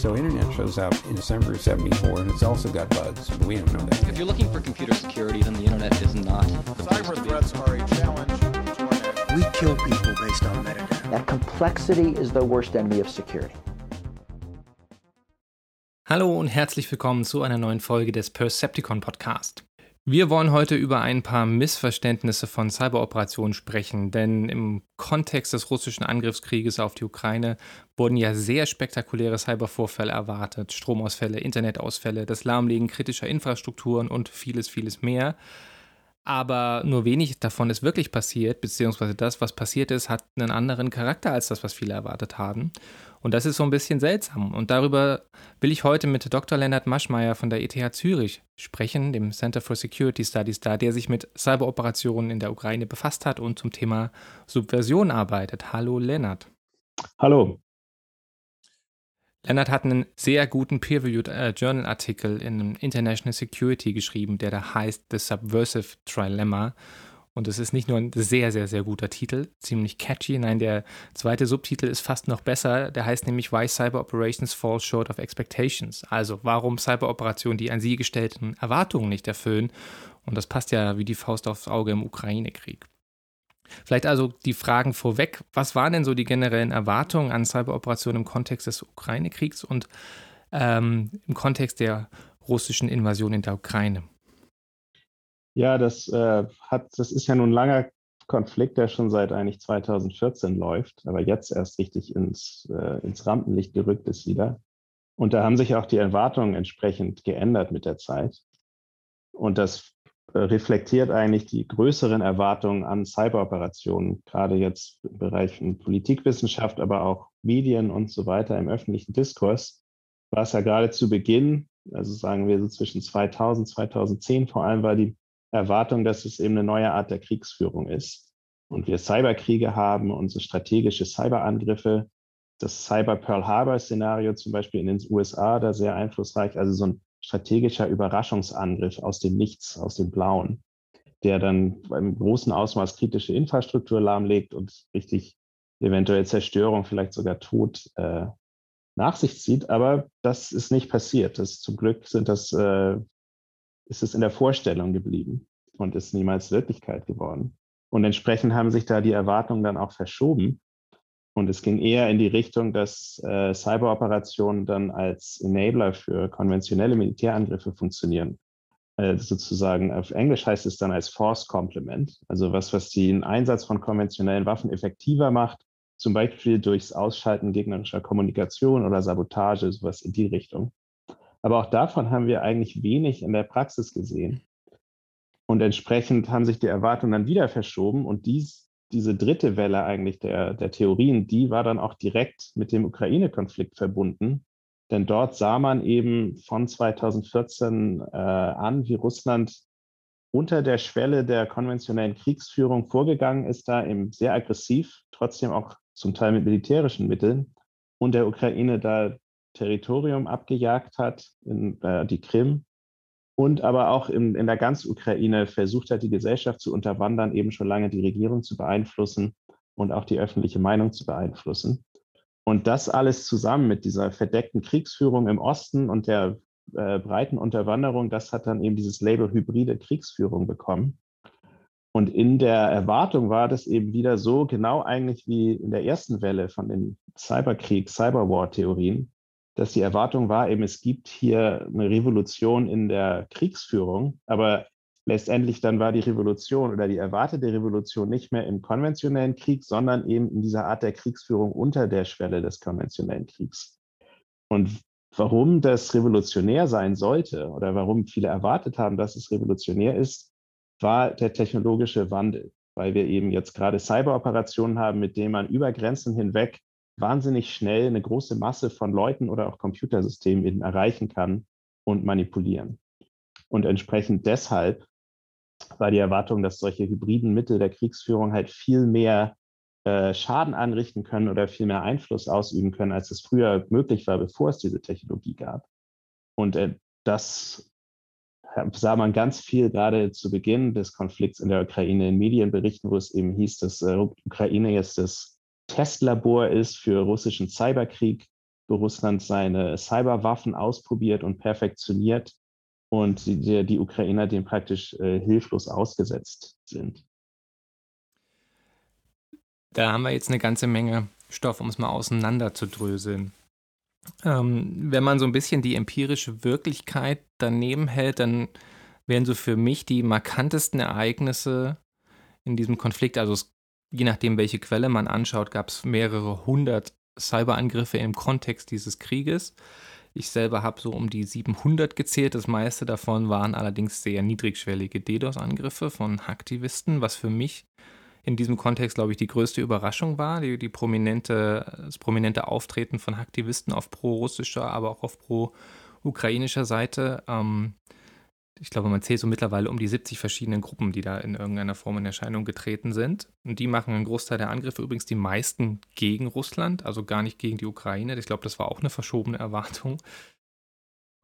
So internet shows up in December of 74 and it's also got bugs, but we don't know that. If you're looking for computer security, then the internet is not. Cyber threats are a challenge to our national We kill people based on metadata. That complexity is the worst enemy of security. Hallo und herzlich willkommen zu einer neuen Folge des Percepticon Podcast. Wir wollen heute über ein paar Missverständnisse von Cyberoperationen sprechen, denn im Kontext des russischen Angriffskrieges auf die Ukraine wurden ja sehr spektakuläre Cybervorfälle erwartet. Stromausfälle, Internetausfälle, das Lahmlegen kritischer Infrastrukturen und vieles, vieles mehr. Aber nur wenig davon ist wirklich passiert, beziehungsweise das, was passiert ist, hat einen anderen Charakter als das, was viele erwartet haben. Und das ist so ein bisschen seltsam. Und darüber will ich heute mit Dr. Lennart Maschmeyer von der ETH Zürich sprechen, dem Center for Security Studies da, der sich mit Cyberoperationen in der Ukraine befasst hat und zum Thema Subversion arbeitet. Hallo Lennart. Hallo. Lennart hat einen sehr guten Peer-Reviewed äh, Journal-Artikel in International Security geschrieben, der da heißt The Subversive Trilemma. Und es ist nicht nur ein sehr, sehr, sehr guter Titel, ziemlich catchy. Nein, der zweite Subtitel ist fast noch besser. Der heißt nämlich Why Cyber Operations Fall Short of Expectations. Also warum Cyberoperationen die an sie gestellten Erwartungen nicht erfüllen. Und das passt ja wie die Faust aufs Auge im Ukraine-Krieg. Vielleicht also die Fragen vorweg. Was waren denn so die generellen Erwartungen an Cyberoperationen im Kontext des Ukraine-Kriegs und ähm, im Kontext der russischen Invasion in der Ukraine? Ja, das äh, hat, das ist ja nun ein langer Konflikt, der schon seit eigentlich 2014 läuft, aber jetzt erst richtig ins, äh, ins Rampenlicht gerückt ist wieder. Und da haben sich auch die Erwartungen entsprechend geändert mit der Zeit. Und das reflektiert eigentlich die größeren Erwartungen an Cyberoperationen, gerade jetzt im Bereich von Politikwissenschaft, aber auch Medien und so weiter im öffentlichen Diskurs, war es ja gerade zu Beginn, also sagen wir so zwischen 2000, 2010 vor allem, war die Erwartung, dass es eben eine neue Art der Kriegsführung ist. Und wir Cyberkriege haben, unsere strategische Cyberangriffe, das Cyber Pearl Harbor Szenario zum Beispiel in den USA, da sehr einflussreich, also so ein strategischer Überraschungsangriff aus dem Nichts, aus dem Blauen, der dann beim großen Ausmaß kritische Infrastruktur lahmlegt und richtig eventuell Zerstörung, vielleicht sogar Tod äh, nach sich zieht. Aber das ist nicht passiert. Das, zum Glück sind das äh, ist es in der Vorstellung geblieben und ist niemals Wirklichkeit geworden. Und entsprechend haben sich da die Erwartungen dann auch verschoben. Und es ging eher in die Richtung, dass äh, Cyberoperationen dann als Enabler für konventionelle Militärangriffe funktionieren. Äh, sozusagen auf Englisch heißt es dann als Force Complement, also was, was den Einsatz von konventionellen Waffen effektiver macht, zum Beispiel durchs Ausschalten gegnerischer Kommunikation oder Sabotage, sowas in die Richtung. Aber auch davon haben wir eigentlich wenig in der Praxis gesehen. Und entsprechend haben sich die Erwartungen dann wieder verschoben. Und dies, diese dritte Welle eigentlich der, der Theorien, die war dann auch direkt mit dem Ukraine-Konflikt verbunden. Denn dort sah man eben von 2014 äh, an, wie Russland unter der Schwelle der konventionellen Kriegsführung vorgegangen ist, da eben sehr aggressiv, trotzdem auch zum Teil mit militärischen Mitteln, und der Ukraine da Territorium abgejagt hat, in äh, die Krim, und aber auch in, in der ganzen Ukraine versucht hat, die Gesellschaft zu unterwandern, eben schon lange die Regierung zu beeinflussen und auch die öffentliche Meinung zu beeinflussen. Und das alles zusammen mit dieser verdeckten Kriegsführung im Osten und der äh, breiten Unterwanderung, das hat dann eben dieses Label hybride Kriegsführung bekommen. Und in der Erwartung war das eben wieder so, genau eigentlich wie in der ersten Welle von den Cyberkrieg, Cyberwar-Theorien, dass die Erwartung war eben, es gibt hier eine Revolution in der Kriegsführung, aber letztendlich dann war die Revolution oder die erwartete Revolution nicht mehr im konventionellen Krieg, sondern eben in dieser Art der Kriegsführung unter der Schwelle des konventionellen Kriegs. Und warum das revolutionär sein sollte oder warum viele erwartet haben, dass es revolutionär ist, war der technologische Wandel, weil wir eben jetzt gerade Cyberoperationen haben, mit denen man über Grenzen hinweg wahnsinnig schnell eine große Masse von Leuten oder auch Computersystemen eben erreichen kann und manipulieren. Und entsprechend deshalb war die Erwartung, dass solche hybriden Mittel der Kriegsführung halt viel mehr äh, Schaden anrichten können oder viel mehr Einfluss ausüben können, als es früher möglich war, bevor es diese Technologie gab. Und äh, das sah man ganz viel gerade zu Beginn des Konflikts in der Ukraine in Medienberichten, wo es eben hieß, dass äh, Ukraine jetzt das Testlabor ist für russischen Cyberkrieg, wo Russland seine Cyberwaffen ausprobiert und perfektioniert und die, die Ukrainer dem praktisch äh, hilflos ausgesetzt sind. Da haben wir jetzt eine ganze Menge Stoff, um es mal auseinanderzudröseln. Ähm, wenn man so ein bisschen die empirische Wirklichkeit daneben hält, dann wären so für mich die markantesten Ereignisse in diesem Konflikt, also es, je nachdem, welche Quelle man anschaut, gab es mehrere hundert Cyberangriffe im Kontext dieses Krieges. Ich selber habe so um die 700 gezählt. Das meiste davon waren allerdings sehr niedrigschwellige DDoS-Angriffe von Hacktivisten, was für mich in diesem Kontext, glaube ich, die größte Überraschung war, die, die prominente, das prominente Auftreten von Hacktivisten auf pro-russischer, aber auch auf pro-ukrainischer Seite. Ähm, ich glaube, man zählt so mittlerweile um die 70 verschiedenen Gruppen, die da in irgendeiner Form in Erscheinung getreten sind. Und die machen einen Großteil der Angriffe, übrigens die meisten gegen Russland, also gar nicht gegen die Ukraine. Ich glaube, das war auch eine verschobene Erwartung.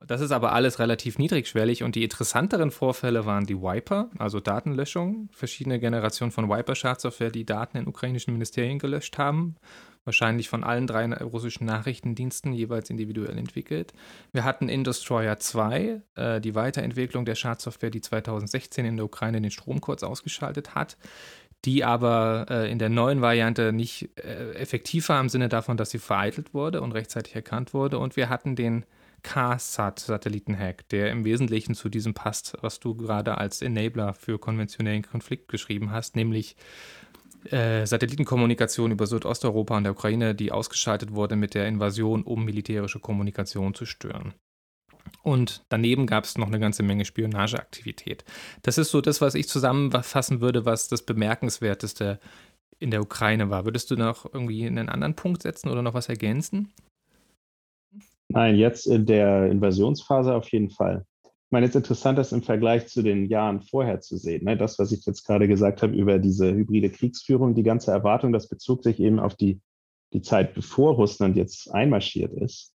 Das ist aber alles relativ niedrigschwellig und die interessanteren Vorfälle waren die Wiper, also Datenlöschung, verschiedene Generationen von Wiper-Schadsoftware, die Daten in ukrainischen Ministerien gelöscht haben, wahrscheinlich von allen drei russischen Nachrichtendiensten jeweils individuell entwickelt. Wir hatten Indestroyer 2, äh, die Weiterentwicklung der Schadsoftware, die 2016 in der Ukraine den Strom kurz ausgeschaltet hat die aber äh, in der neuen Variante nicht äh, effektiv war im Sinne davon, dass sie vereitelt wurde und rechtzeitig erkannt wurde. Und wir hatten den KSAT-Satellitenhack, der im Wesentlichen zu diesem passt, was du gerade als Enabler für konventionellen Konflikt geschrieben hast, nämlich äh, Satellitenkommunikation über Südosteuropa und der Ukraine, die ausgeschaltet wurde mit der Invasion, um militärische Kommunikation zu stören. Und daneben gab es noch eine ganze Menge Spionageaktivität. Das ist so das, was ich zusammenfassen würde, was das Bemerkenswerteste in der Ukraine war. Würdest du noch irgendwie einen anderen Punkt setzen oder noch was ergänzen? Nein, jetzt in der Invasionsphase auf jeden Fall. Ich meine, jetzt interessant ist im Vergleich zu den Jahren vorher zu sehen. Ne? Das, was ich jetzt gerade gesagt habe über diese hybride Kriegsführung, die ganze Erwartung, das bezog sich eben auf die, die Zeit, bevor Russland jetzt einmarschiert ist.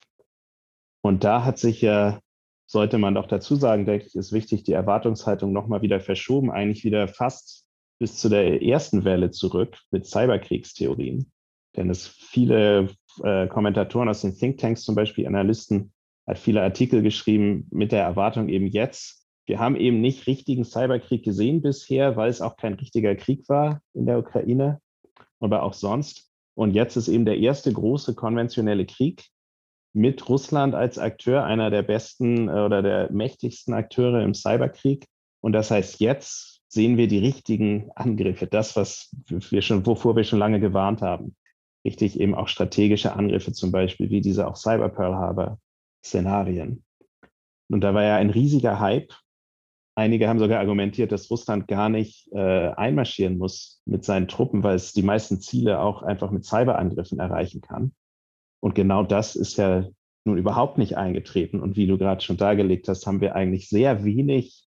Und da hat sich ja, sollte man doch dazu sagen, denke ich, ist wichtig, die Erwartungshaltung nochmal wieder verschoben, eigentlich wieder fast bis zu der ersten Welle zurück mit Cyberkriegstheorien. Denn es viele äh, Kommentatoren aus den Thinktanks, zum Beispiel Analysten, hat viele Artikel geschrieben mit der Erwartung eben jetzt, wir haben eben nicht richtigen Cyberkrieg gesehen bisher, weil es auch kein richtiger Krieg war in der Ukraine, aber auch sonst. Und jetzt ist eben der erste große konventionelle Krieg mit Russland als Akteur, einer der besten äh, oder der mächtigsten Akteure im Cyberkrieg. Und das heißt, jetzt sehen wir die richtigen Angriffe, das, was wir schon, wovor wir schon lange gewarnt haben richtig eben auch strategische Angriffe, zum Beispiel wie diese auch Cyber Pearl Harbor Szenarien. Und da war ja ein riesiger Hype. Einige haben sogar argumentiert, dass Russland gar nicht äh, einmarschieren muss mit seinen Truppen, weil es die meisten Ziele auch einfach mit Cyberangriffen erreichen kann. Und genau das ist ja nun überhaupt nicht eingetreten. Und wie du gerade schon dargelegt hast, haben wir eigentlich sehr wenig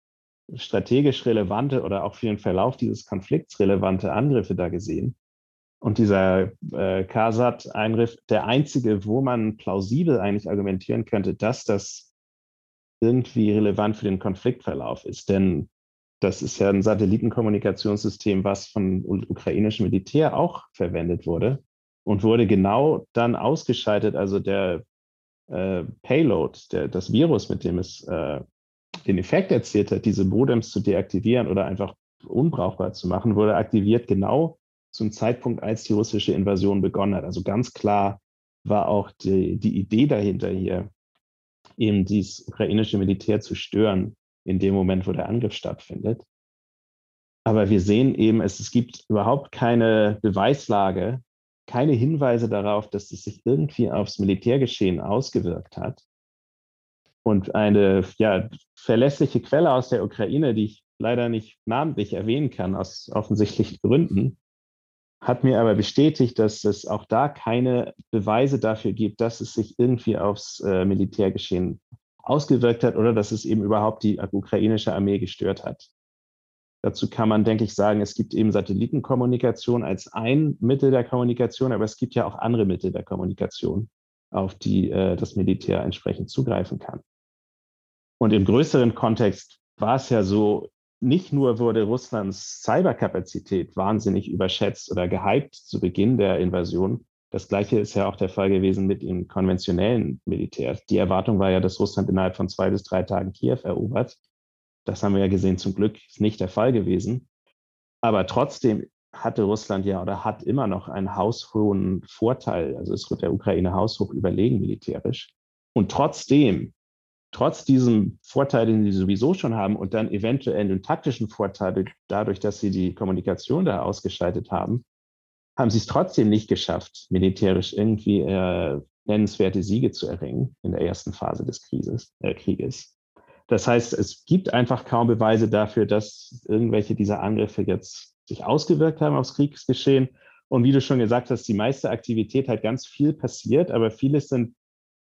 strategisch relevante oder auch für den Verlauf dieses Konflikts relevante Angriffe da gesehen. Und dieser äh, KSAT-Einriff, der einzige, wo man plausibel eigentlich argumentieren könnte, dass das irgendwie relevant für den Konfliktverlauf ist. Denn das ist ja ein Satellitenkommunikationssystem, was von ukrainischem Militär auch verwendet wurde und wurde genau dann ausgeschaltet. Also der äh, Payload, der, das Virus, mit dem es äh, den Effekt erzielt hat, diese Modems zu deaktivieren oder einfach unbrauchbar zu machen, wurde aktiviert genau zum Zeitpunkt, als die russische Invasion begonnen hat. Also ganz klar war auch die, die Idee dahinter hier, eben dieses ukrainische Militär zu stören in dem Moment, wo der Angriff stattfindet. Aber wir sehen eben, es, es gibt überhaupt keine Beweislage, keine Hinweise darauf, dass es sich irgendwie aufs Militärgeschehen ausgewirkt hat. Und eine ja, verlässliche Quelle aus der Ukraine, die ich leider nicht namentlich erwähnen kann, aus offensichtlichen Gründen, hat mir aber bestätigt, dass es auch da keine Beweise dafür gibt, dass es sich irgendwie aufs äh, Militärgeschehen ausgewirkt hat oder dass es eben überhaupt die ukrainische Armee gestört hat. Dazu kann man, denke ich, sagen, es gibt eben Satellitenkommunikation als ein Mittel der Kommunikation, aber es gibt ja auch andere Mittel der Kommunikation, auf die äh, das Militär entsprechend zugreifen kann. Und im größeren Kontext war es ja so, nicht nur wurde Russlands Cyberkapazität wahnsinnig überschätzt oder gehypt zu Beginn der Invasion, Das gleiche ist ja auch der Fall gewesen mit dem konventionellen Militär. Die Erwartung war ja, dass Russland innerhalb von zwei bis drei Tagen Kiew erobert. Das haben wir ja gesehen, zum Glück ist nicht der Fall gewesen. Aber trotzdem hatte Russland ja oder hat immer noch einen haushohen Vorteil. Also es wird der Ukraine haushoch überlegen militärisch. Und trotzdem, trotz diesem Vorteil, den sie sowieso schon haben und dann eventuell einen taktischen Vorteil dadurch, dass sie die Kommunikation da ausgeschaltet haben, haben sie es trotzdem nicht geschafft, militärisch irgendwie äh, nennenswerte Siege zu erringen in der ersten Phase des Krieges, äh, Krieges. Das heißt, es gibt einfach kaum Beweise dafür, dass irgendwelche dieser Angriffe jetzt sich ausgewirkt haben aufs Kriegsgeschehen. Und wie du schon gesagt hast, die meiste Aktivität hat ganz viel passiert, aber vieles sind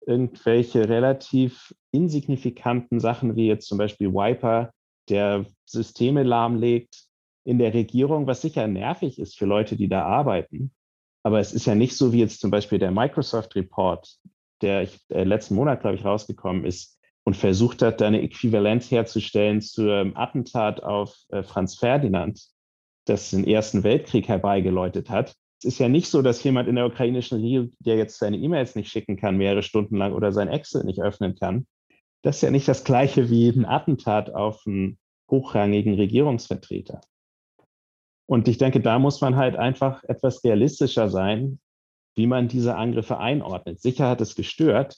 irgendwelche relativ insignifikanten Sachen, wie jetzt zum Beispiel Wiper, der Systeme lahmlegt in der Regierung, was sicher nervig ist für Leute, die da arbeiten. Aber es ist ja nicht so wie jetzt zum Beispiel der Microsoft Report, der ich, äh, letzten Monat, glaube ich, rausgekommen ist und versucht hat, da eine Äquivalenz herzustellen zum Attentat auf äh, Franz Ferdinand, das den Ersten Weltkrieg herbeigeläutet hat. Es ist ja nicht so, dass jemand in der ukrainischen Regierung, der jetzt seine E-Mails nicht schicken kann, mehrere Stunden lang oder sein Excel nicht öffnen kann. Das ist ja nicht das gleiche wie ein Attentat auf einen hochrangigen Regierungsvertreter. Und ich denke, da muss man halt einfach etwas realistischer sein, wie man diese Angriffe einordnet. Sicher hat es gestört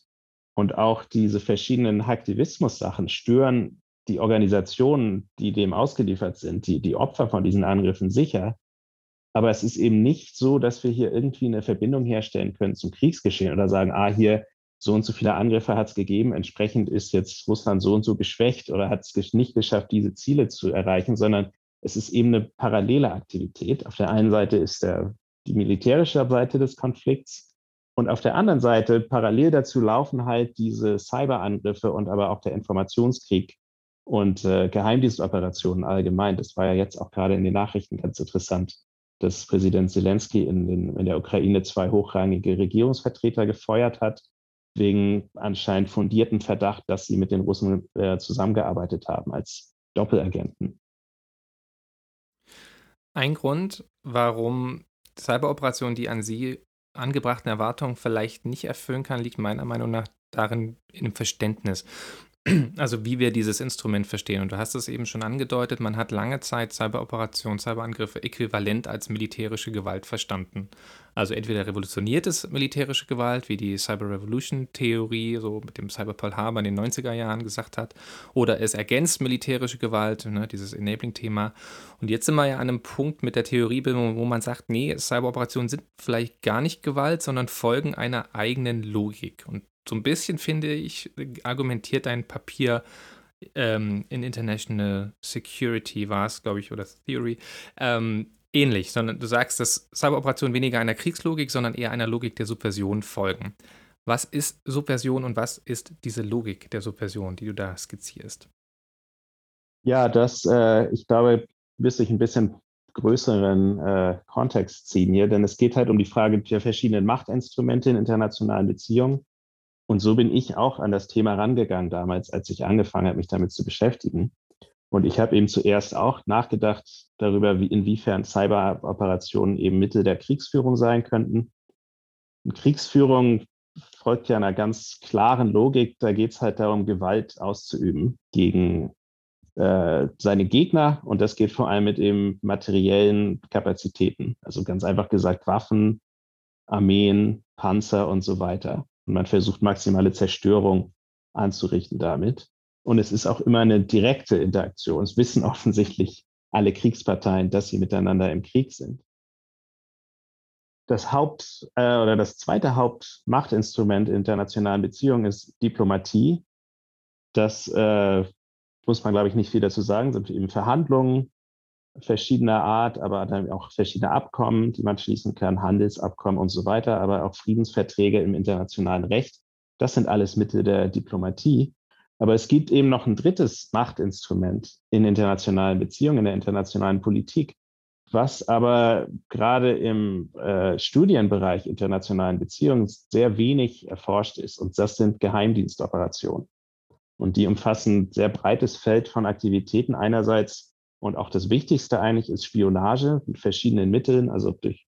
und auch diese verschiedenen Aktivismus-Sachen stören die Organisationen, die dem ausgeliefert sind, die, die Opfer von diesen Angriffen sicher. Aber es ist eben nicht so, dass wir hier irgendwie eine Verbindung herstellen können zum Kriegsgeschehen oder sagen, ah, hier so und so viele Angriffe hat es gegeben, entsprechend ist jetzt Russland so und so geschwächt oder hat es nicht geschafft, diese Ziele zu erreichen, sondern es ist eben eine parallele Aktivität. Auf der einen Seite ist der, die militärische Seite des Konflikts und auf der anderen Seite parallel dazu laufen halt diese Cyberangriffe und aber auch der Informationskrieg und äh, Geheimdienstoperationen allgemein. Das war ja jetzt auch gerade in den Nachrichten ganz interessant, dass Präsident Zelensky in, den, in der Ukraine zwei hochrangige Regierungsvertreter gefeuert hat, wegen anscheinend fundierten Verdacht, dass sie mit den Russen äh, zusammengearbeitet haben als Doppelagenten. Ein Grund, warum Cyberoperationen die an Sie angebrachten Erwartungen vielleicht nicht erfüllen kann, liegt meiner Meinung nach darin in dem Verständnis. Also wie wir dieses Instrument verstehen. Und du hast es eben schon angedeutet, man hat lange Zeit Cyberoperationen, Cyberangriffe äquivalent als militärische Gewalt verstanden. Also entweder revolutioniert es militärische Gewalt, wie die Cyber Revolution Theorie, so mit dem Cyber Pearl Harbor in den 90er Jahren gesagt hat, oder es ergänzt militärische Gewalt, ne, dieses Enabling-Thema. Und jetzt sind wir ja an einem Punkt mit der Theoriebildung, wo man sagt, nee, Cyberoperationen sind vielleicht gar nicht Gewalt, sondern folgen einer eigenen Logik. Und so ein bisschen, finde ich, argumentiert dein Papier ähm, in International Security war es, glaube ich, oder Theory, ähm, ähnlich, sondern du sagst, dass Cyberoperationen weniger einer Kriegslogik, sondern eher einer Logik der Subversion folgen. Was ist Subversion und was ist diese Logik der Subversion, die du da skizzierst? Ja, das, äh, ich glaube, müsste ich ein bisschen größeren äh, Kontext ziehen hier, denn es geht halt um die Frage der verschiedenen Machtinstrumente in internationalen Beziehungen und so bin ich auch an das Thema rangegangen damals, als ich angefangen habe, mich damit zu beschäftigen. Und ich habe eben zuerst auch nachgedacht darüber, wie, inwiefern Cyberoperationen eben Mittel der Kriegsführung sein könnten. Und Kriegsführung folgt ja einer ganz klaren Logik. Da geht es halt darum, Gewalt auszuüben gegen äh, seine Gegner. Und das geht vor allem mit eben materiellen Kapazitäten. Also ganz einfach gesagt Waffen, Armeen, Panzer und so weiter. Und man versucht maximale Zerstörung anzurichten damit. Und es ist auch immer eine direkte Interaktion. Es wissen offensichtlich alle Kriegsparteien, dass sie miteinander im Krieg sind. Das Haupt äh, oder das zweite Hauptmachtinstrument in internationalen Beziehungen ist Diplomatie. Das äh, muss man, glaube ich, nicht viel dazu sagen. sind eben Verhandlungen verschiedener Art, aber dann auch verschiedene Abkommen, die man schließen kann, Handelsabkommen und so weiter, aber auch Friedensverträge im internationalen Recht. Das sind alles Mittel der Diplomatie. Aber es gibt eben noch ein drittes Machtinstrument in internationalen Beziehungen, in der internationalen Politik, was aber gerade im äh, Studienbereich internationalen Beziehungen sehr wenig erforscht ist. Und das sind Geheimdienstoperationen. Und die umfassen ein sehr breites Feld von Aktivitäten. Einerseits und auch das Wichtigste eigentlich ist Spionage mit verschiedenen Mitteln, also durch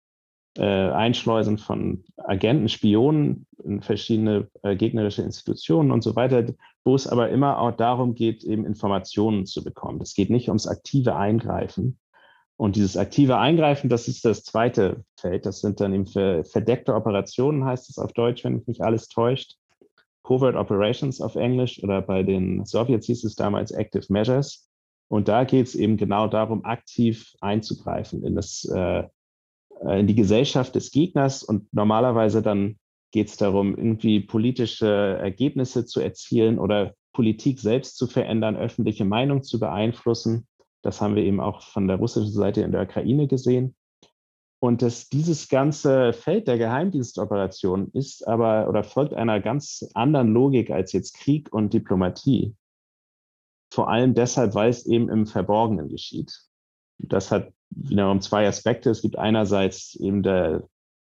äh, Einschleusen von Agenten, Spionen in verschiedene äh, gegnerische Institutionen und so weiter, wo es aber immer auch darum geht, eben Informationen zu bekommen. Es geht nicht ums aktive Eingreifen. Und dieses aktive Eingreifen, das ist das zweite Feld. Das sind dann eben verdeckte Operationen, heißt es auf Deutsch, wenn mich alles täuscht. Covert Operations auf Englisch oder bei den Sowjets hieß es damals Active Measures. Und da geht es eben genau darum, aktiv einzugreifen in das äh, äh, in die Gesellschaft des Gegners und normalerweise dann geht es darum, irgendwie politische Ergebnisse zu erzielen oder Politik selbst zu verändern, öffentliche Meinung zu beeinflussen. Das haben wir eben auch von der russischen Seite in der Ukraine gesehen. Und das, dieses ganze Feld der Geheimdienstoperation ist aber oder folgt einer ganz anderen Logik als jetzt Krieg und Diplomatie. Vor allem deshalb, weil es eben im Verborgenen geschieht. Das hat wiederum zwei Aspekte. Es gibt einerseits eben der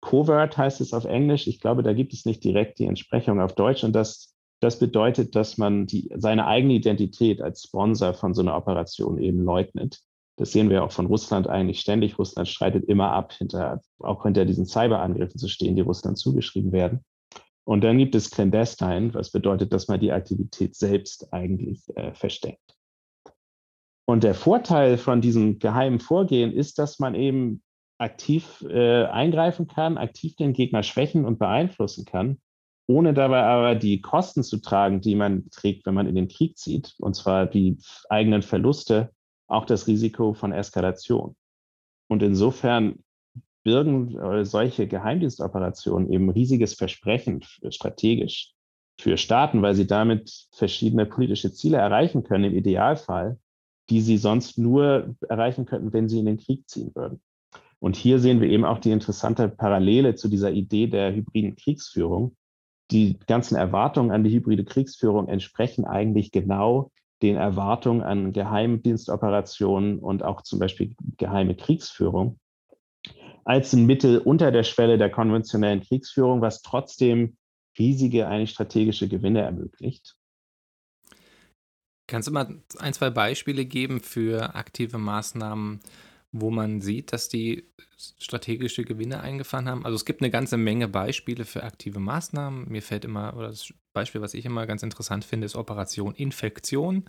Covert, heißt es auf Englisch. Ich glaube, da gibt es nicht direkt die Entsprechung auf Deutsch. Und das, das bedeutet, dass man die, seine eigene Identität als Sponsor von so einer Operation eben leugnet. Das sehen wir auch von Russland eigentlich ständig. Russland streitet immer ab, hinter, auch hinter diesen Cyberangriffen zu stehen, die Russland zugeschrieben werden. Und dann gibt es Clandestine, was bedeutet, dass man die Aktivität selbst eigentlich äh, versteckt. Und der Vorteil von diesem geheimen Vorgehen ist, dass man eben aktiv äh, eingreifen kann, aktiv den Gegner schwächen und beeinflussen kann, ohne dabei aber die Kosten zu tragen, die man trägt, wenn man in den Krieg zieht, und zwar die eigenen Verluste, auch das Risiko von Eskalation. Und insofern birgen äh, solche Geheimdienstoperationen eben riesiges Versprechen strategisch für Staaten, weil sie damit verschiedene politische Ziele erreichen können, im Idealfall die sie sonst nur erreichen könnten, wenn sie in den Krieg ziehen würden. Und hier sehen wir eben auch die interessante Parallele zu dieser Idee der hybriden Kriegsführung. Die ganzen Erwartungen an die hybride Kriegsführung entsprechen eigentlich genau den Erwartungen an Geheimdienstoperationen und auch zum Beispiel geheime Kriegsführung als ein Mittel unter der Schwelle der konventionellen Kriegsführung, was trotzdem riesige eigentlich strategische Gewinne ermöglicht. Kannst du mal ein, zwei Beispiele geben für aktive Maßnahmen, wo man sieht, dass die strategische Gewinne eingefahren haben? Also es gibt eine ganze Menge Beispiele für aktive Maßnahmen. Mir fällt immer, oder das Beispiel, was ich immer ganz interessant finde, ist Operation Infektion.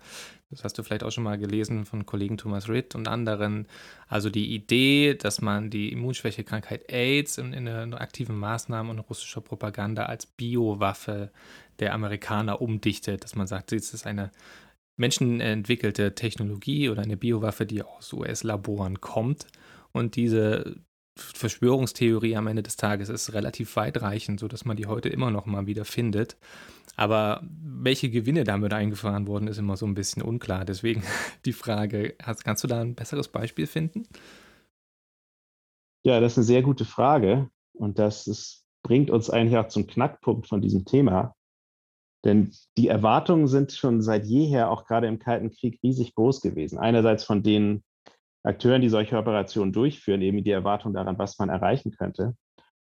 Das hast du vielleicht auch schon mal gelesen von Kollegen Thomas Ritt und anderen. Also die Idee, dass man die Immunschwächekrankheit AIDS in, in eine aktive Maßnahme und russischer Propaganda als Biowaffe der Amerikaner umdichtet, dass man sagt, es ist eine menschenentwickelte Technologie oder eine Biowaffe, die aus US-Laboren kommt. Und diese Verschwörungstheorie am Ende des Tages ist relativ weitreichend, sodass man die heute immer noch mal wieder findet. Aber welche Gewinne damit eingefahren wurden, ist immer so ein bisschen unklar. Deswegen die Frage, kannst du da ein besseres Beispiel finden? Ja, das ist eine sehr gute Frage. Und das ist, bringt uns eigentlich auch zum Knackpunkt von diesem Thema. Denn die Erwartungen sind schon seit jeher, auch gerade im Kalten Krieg, riesig groß gewesen. Einerseits von den Akteuren, die solche Operationen durchführen, eben die Erwartung daran, was man erreichen könnte.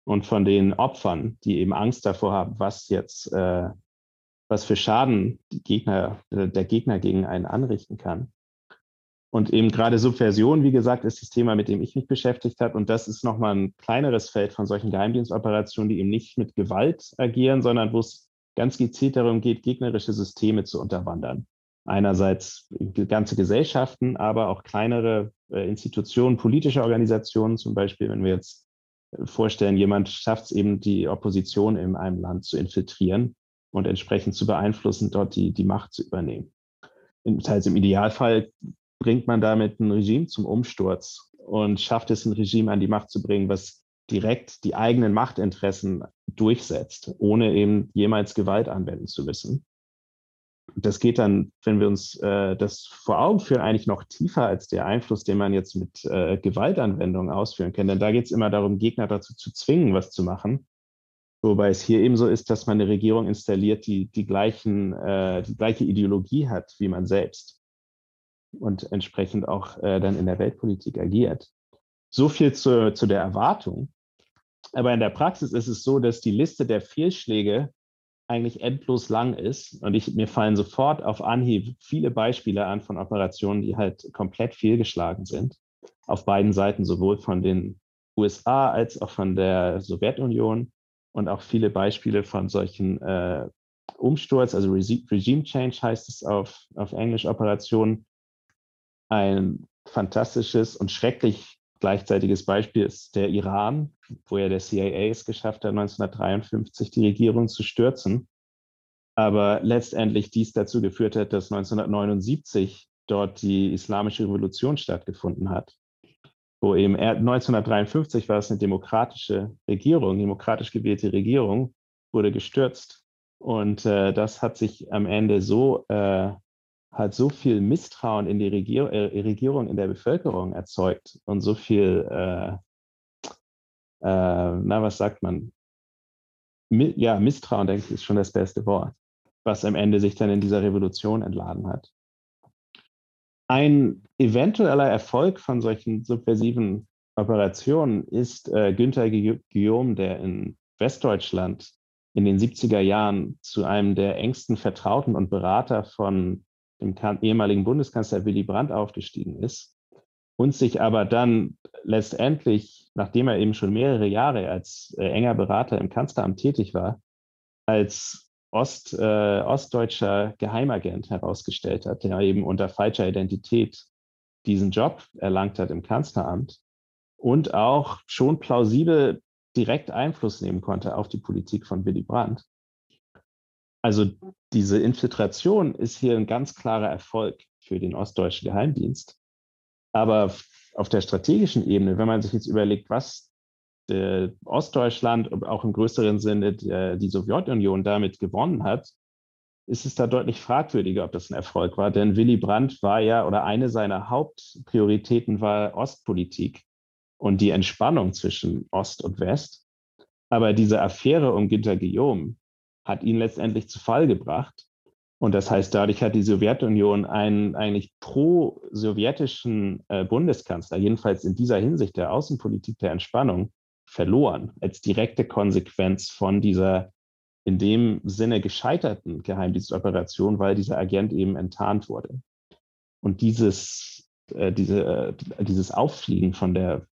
Und von den Opfern, die eben Angst davor haben, was jetzt, äh, was für Schaden Gegner, äh, der Gegner gegen einen anrichten kann. Und eben gerade Subversion, wie gesagt, ist das Thema, mit dem ich mich beschäftigt habe. Und das ist nochmal ein kleineres Feld von solchen Geheimdienstoperationen, die eben nicht mit Gewalt agieren, sondern wo es ganz gezielt darum geht, gegnerische Systeme zu unterwandern. Einerseits ganze Gesellschaften, aber auch kleinere äh, Institutionen, politische Organisationen, zum Beispiel, wenn wir jetzt äh, vorstellen, jemand schafft es eben, die Opposition in einem Land zu infiltrieren und entsprechend zu beeinflussen, dort die, die Macht zu übernehmen. Teils im Idealfall bringt man damit ein Regime zum Umsturz und schafft es, ein Regime an die Macht zu bringen, was direkt die eigenen Machtinteressen durchsetzt, ohne eben jemals Gewalt anwenden zu müssen. Das geht dann, wenn wir uns äh, das vor Augen führen, eigentlich noch tiefer als der Einfluss, den man jetzt mit äh, Gewaltanwendungen ausführen kann. Denn da geht es immer darum, Gegner dazu zu zwingen, was zu machen. Wobei es hier eben so ist, dass man eine Regierung installiert, die die, gleichen, äh, die gleiche Ideologie hat wie man selbst und entsprechend auch äh, dann in der Weltpolitik agiert. So viel zu, zu der Erwartung. Aber in der Praxis ist es so, dass die Liste der Fehlschläge eigentlich endlos lang ist. Und ich, mir fallen sofort auf Anhieb viele Beispiele an von Operationen, die halt komplett fehlgeschlagen sind. Auf beiden Seiten, sowohl von den USA als auch von der Sowjetunion und auch viele Beispiele von solchen äh, Umsturz, also Regime Change heißt es auf, auf Englisch Operationen. Ein fantastisches und schrecklich gleichzeitiges Beispiel ist der Iran, wo ja der CIA es geschafft hat, 1953 die Regierung zu stürzen. Aber letztendlich dies dazu geführt hat, dass 1979 dort die islamische Revolution stattgefunden hat, wo eben 1953 war es eine demokratische Regierung, demokratisch gewählte Regierung, wurde gestürzt. Und äh, das hat sich am Ende so, äh, hat so viel Misstrauen in die Regier äh, Regierung, in der Bevölkerung erzeugt und so viel, äh, äh, na, was sagt man? Mi ja, Misstrauen, denke ich, ist schon das beste Wort, was am Ende sich dann in dieser Revolution entladen hat. Ein eventueller Erfolg von solchen subversiven Operationen ist äh, Günther Guillaume, der in Westdeutschland in den 70er Jahren zu einem der engsten Vertrauten und Berater von dem ehemaligen Bundeskanzler Willy Brandt aufgestiegen ist und sich aber dann letztendlich, nachdem er eben schon mehrere Jahre als äh, enger Berater im Kanzleramt tätig war, als Ost, äh, ostdeutscher Geheimagent herausgestellt hat, der eben unter falscher Identität diesen Job erlangt hat im Kanzleramt und auch schon plausibel direkt Einfluss nehmen konnte auf die Politik von Willy Brandt. Also diese Infiltration ist hier ein ganz klarer Erfolg für den ostdeutschen Geheimdienst. Aber auf der strategischen Ebene, wenn man sich jetzt überlegt, was Ostdeutschland, auch im größeren Sinne die Sowjetunion damit gewonnen hat, ist es da deutlich fragwürdiger, ob das ein Erfolg war. Denn Willy Brandt war ja, oder eine seiner Hauptprioritäten war Ostpolitik und die Entspannung zwischen Ost und West. Aber diese Affäre um Günter Guillaume hat ihn letztendlich zu Fall gebracht. Und das heißt, dadurch hat die Sowjetunion einen eigentlich pro-sowjetischen äh, Bundeskanzler, jedenfalls in dieser Hinsicht der Außenpolitik der Entspannung, verloren als direkte Konsequenz von dieser in dem Sinne gescheiterten Geheimdienstoperation, weil dieser Agent eben enttarnt wurde. Und dieses, äh, diese, äh, dieses Auffliegen von der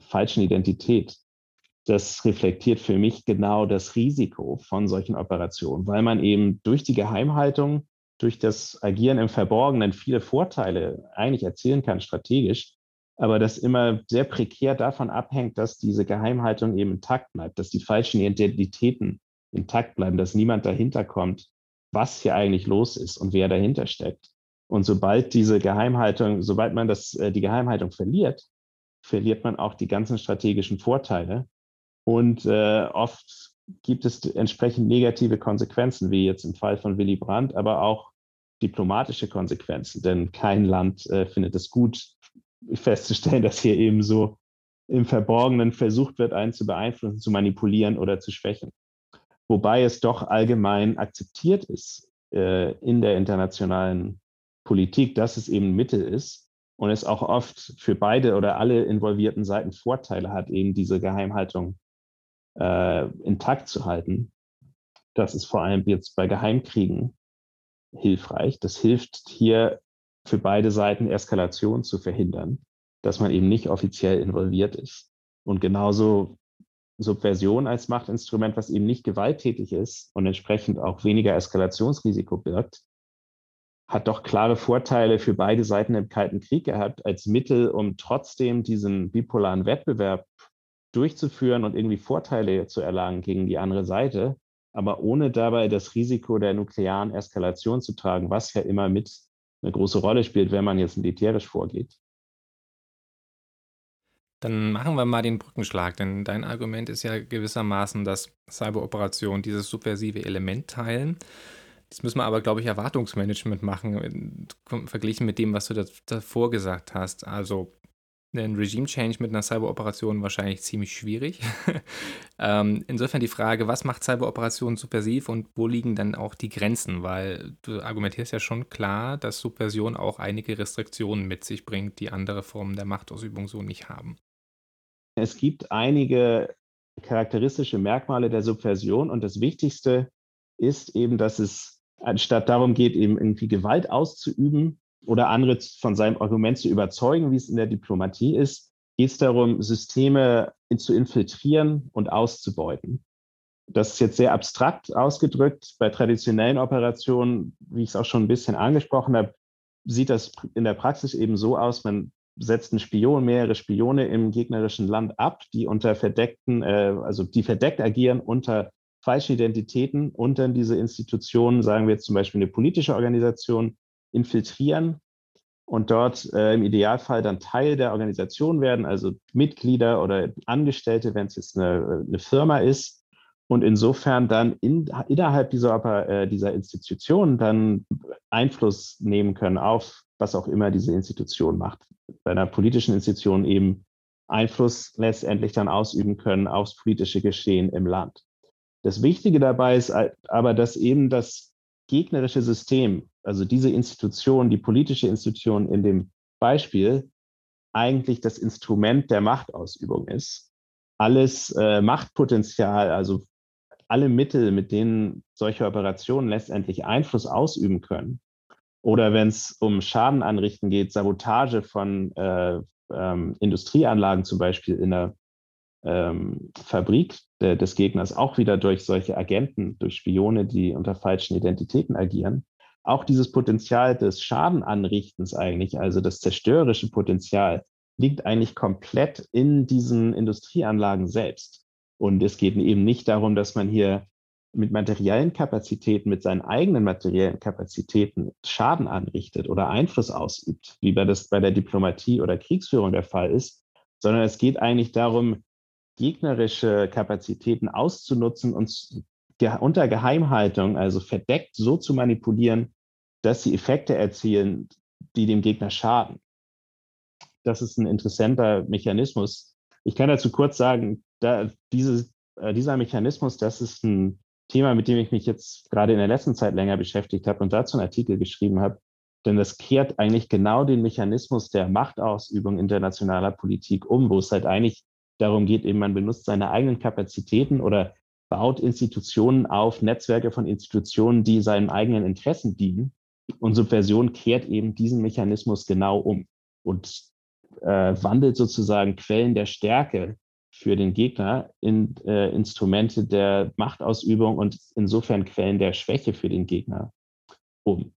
falschen Identität, das reflektiert für mich genau das Risiko von solchen Operationen, weil man eben durch die Geheimhaltung, durch das Agieren im Verborgenen viele Vorteile eigentlich erzielen kann, strategisch, aber das immer sehr prekär davon abhängt, dass diese Geheimhaltung eben intakt bleibt, dass die falschen Identitäten intakt bleiben, dass niemand dahinter kommt, was hier eigentlich los ist und wer dahinter steckt. Und sobald diese Geheimhaltung, sobald man das, äh, die Geheimhaltung verliert, verliert man auch die ganzen strategischen Vorteile. Und äh, oft gibt es entsprechend negative Konsequenzen, wie jetzt im Fall von Willy Brandt, aber auch diplomatische Konsequenzen. Denn kein Land äh, findet es gut, festzustellen, dass hier eben so im Verborgenen versucht wird, einen zu beeinflussen, zu manipulieren oder zu schwächen. Wobei es doch allgemein akzeptiert ist äh, in der internationalen Politik, dass es eben Mittel ist und es auch oft für beide oder alle involvierten Seiten Vorteile hat, eben diese Geheimhaltung äh, intakt zu halten. Das ist vor allem jetzt bei Geheimkriegen hilfreich. Das hilft hier für beide Seiten Eskalation zu verhindern, dass man eben nicht offiziell involviert ist. Und genauso Subversion als Machtinstrument, was eben nicht gewalttätig ist und entsprechend auch weniger Eskalationsrisiko birgt, hat doch klare Vorteile für beide Seiten im Kalten Krieg gehabt als Mittel, um trotzdem diesen bipolaren Wettbewerb durchzuführen und irgendwie Vorteile zu erlangen gegen die andere Seite, aber ohne dabei das Risiko der nuklearen Eskalation zu tragen, was ja immer mit eine große Rolle spielt, wenn man jetzt militärisch vorgeht. Dann machen wir mal den Brückenschlag, denn dein Argument ist ja gewissermaßen, dass Cyberoperationen dieses subversive Element teilen. Das müssen wir aber, glaube ich, Erwartungsmanagement machen, verglichen mit dem, was du davor gesagt hast. Also ein Regime Change mit einer Cyberoperation wahrscheinlich ziemlich schwierig. ähm, insofern die Frage, was macht Cyberoperationen subversiv und wo liegen dann auch die Grenzen? Weil du argumentierst ja schon klar, dass Subversion auch einige Restriktionen mit sich bringt, die andere Formen der Machtausübung so nicht haben. Es gibt einige charakteristische Merkmale der Subversion und das Wichtigste ist eben, dass es anstatt darum geht, eben irgendwie Gewalt auszuüben, oder andere von seinem Argument zu überzeugen, wie es in der Diplomatie ist, geht es darum, Systeme zu infiltrieren und auszubeuten. Das ist jetzt sehr abstrakt ausgedrückt. Bei traditionellen Operationen, wie ich es auch schon ein bisschen angesprochen habe, sieht das in der Praxis eben so aus, man setzt einen Spion, mehrere Spione im gegnerischen Land ab, die unter verdeckten, äh, also die verdeckt agieren unter falschen Identitäten und dann diese Institutionen, sagen wir jetzt zum Beispiel eine politische Organisation, infiltrieren und dort äh, im Idealfall dann Teil der Organisation werden, also Mitglieder oder Angestellte, wenn es jetzt eine, eine Firma ist. Und insofern dann in, innerhalb dieser, äh, dieser Institution dann Einfluss nehmen können auf was auch immer diese Institution macht. Bei einer politischen Institution eben Einfluss letztendlich dann ausüben können aufs politische Geschehen im Land. Das Wichtige dabei ist aber, dass eben das gegnerische System, also diese Institution, die politische Institution in dem Beispiel, eigentlich das Instrument der Machtausübung ist. Alles äh, Machtpotenzial, also alle Mittel, mit denen solche Operationen letztendlich Einfluss ausüben können, oder wenn es um Schaden anrichten geht, Sabotage von äh, ähm, Industrieanlagen zum Beispiel in der ähm, Fabrik de, des Gegners, auch wieder durch solche Agenten, durch Spione, die unter falschen Identitäten agieren. Auch dieses Potenzial des Schadenanrichtens eigentlich, also das zerstörerische Potenzial, liegt eigentlich komplett in diesen Industrieanlagen selbst. Und es geht eben nicht darum, dass man hier mit materiellen Kapazitäten, mit seinen eigenen materiellen Kapazitäten Schaden anrichtet oder Einfluss ausübt, wie bei, das bei der Diplomatie oder Kriegsführung der Fall ist, sondern es geht eigentlich darum, gegnerische Kapazitäten auszunutzen und unter Geheimhaltung, also verdeckt so zu manipulieren, dass sie Effekte erzielen, die dem Gegner schaden. Das ist ein interessanter Mechanismus. Ich kann dazu kurz sagen, da diese, äh, dieser Mechanismus, das ist ein Thema, mit dem ich mich jetzt gerade in der letzten Zeit länger beschäftigt habe und dazu einen Artikel geschrieben habe. Denn das kehrt eigentlich genau den Mechanismus der Machtausübung internationaler Politik um, wo es halt eigentlich darum geht, eben man benutzt seine eigenen Kapazitäten oder baut Institutionen auf, Netzwerke von Institutionen, die seinen eigenen Interessen dienen. Und Subversion kehrt eben diesen Mechanismus genau um und äh, wandelt sozusagen Quellen der Stärke für den Gegner in äh, Instrumente der Machtausübung und insofern Quellen der Schwäche für den Gegner um.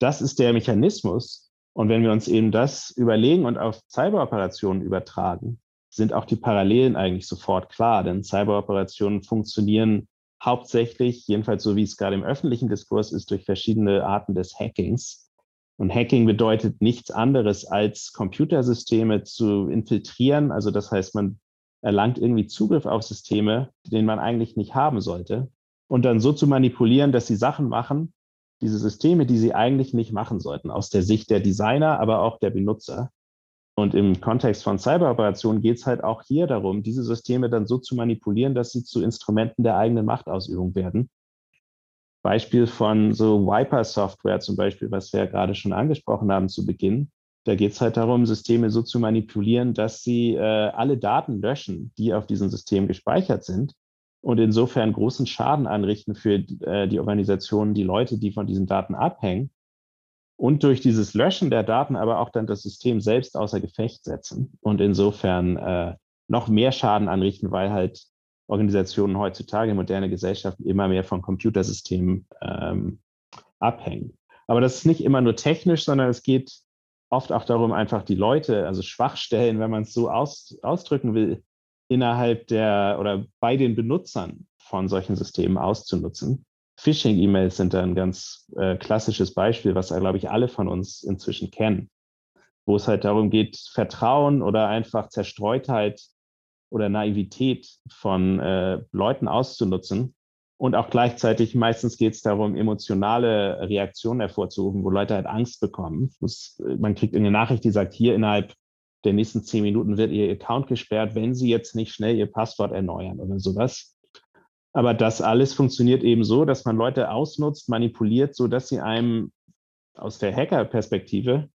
Das ist der Mechanismus. Und wenn wir uns eben das überlegen und auf Cyberoperationen übertragen, sind auch die Parallelen eigentlich sofort klar. Denn Cyberoperationen funktionieren hauptsächlich, jedenfalls so wie es gerade im öffentlichen Diskurs ist, durch verschiedene Arten des Hackings. Und Hacking bedeutet nichts anderes als Computersysteme zu infiltrieren. Also das heißt, man erlangt irgendwie Zugriff auf Systeme, den man eigentlich nicht haben sollte. Und dann so zu manipulieren, dass sie Sachen machen, diese Systeme, die sie eigentlich nicht machen sollten, aus der Sicht der Designer, aber auch der Benutzer. Und im Kontext von Cyberoperationen geht es halt auch hier darum, diese Systeme dann so zu manipulieren, dass sie zu Instrumenten der eigenen Machtausübung werden Beispiel von so Wiper-Software zum Beispiel, was wir ja gerade schon angesprochen haben zu Beginn. Da geht es halt darum, Systeme so zu manipulieren, dass sie äh, alle Daten löschen, die auf diesem System gespeichert sind und insofern großen Schaden anrichten für äh, die Organisationen, die Leute, die von diesen Daten abhängen und durch dieses Löschen der Daten aber auch dann das System selbst außer Gefecht setzen und insofern äh, noch mehr Schaden anrichten, weil halt Organisationen heutzutage, moderne Gesellschaften immer mehr von Computersystemen ähm, abhängen. Aber das ist nicht immer nur technisch, sondern es geht oft auch darum, einfach die Leute, also Schwachstellen, wenn man es so aus, ausdrücken will, innerhalb der oder bei den Benutzern von solchen Systemen auszunutzen. Phishing-E-Mails sind da ein ganz äh, klassisches Beispiel, was, glaube ich, alle von uns inzwischen kennen, wo es halt darum geht, Vertrauen oder einfach Zerstreutheit oder Naivität von äh, Leuten auszunutzen. Und auch gleichzeitig, meistens geht es darum, emotionale Reaktionen hervorzurufen, wo Leute halt Angst bekommen. Muss, man kriegt eine Nachricht, die sagt, hier innerhalb der nächsten zehn Minuten wird Ihr Account gesperrt, wenn Sie jetzt nicht schnell Ihr Passwort erneuern oder sowas. Aber das alles funktioniert eben so, dass man Leute ausnutzt, manipuliert, so dass sie einem aus der Hacker-Perspektive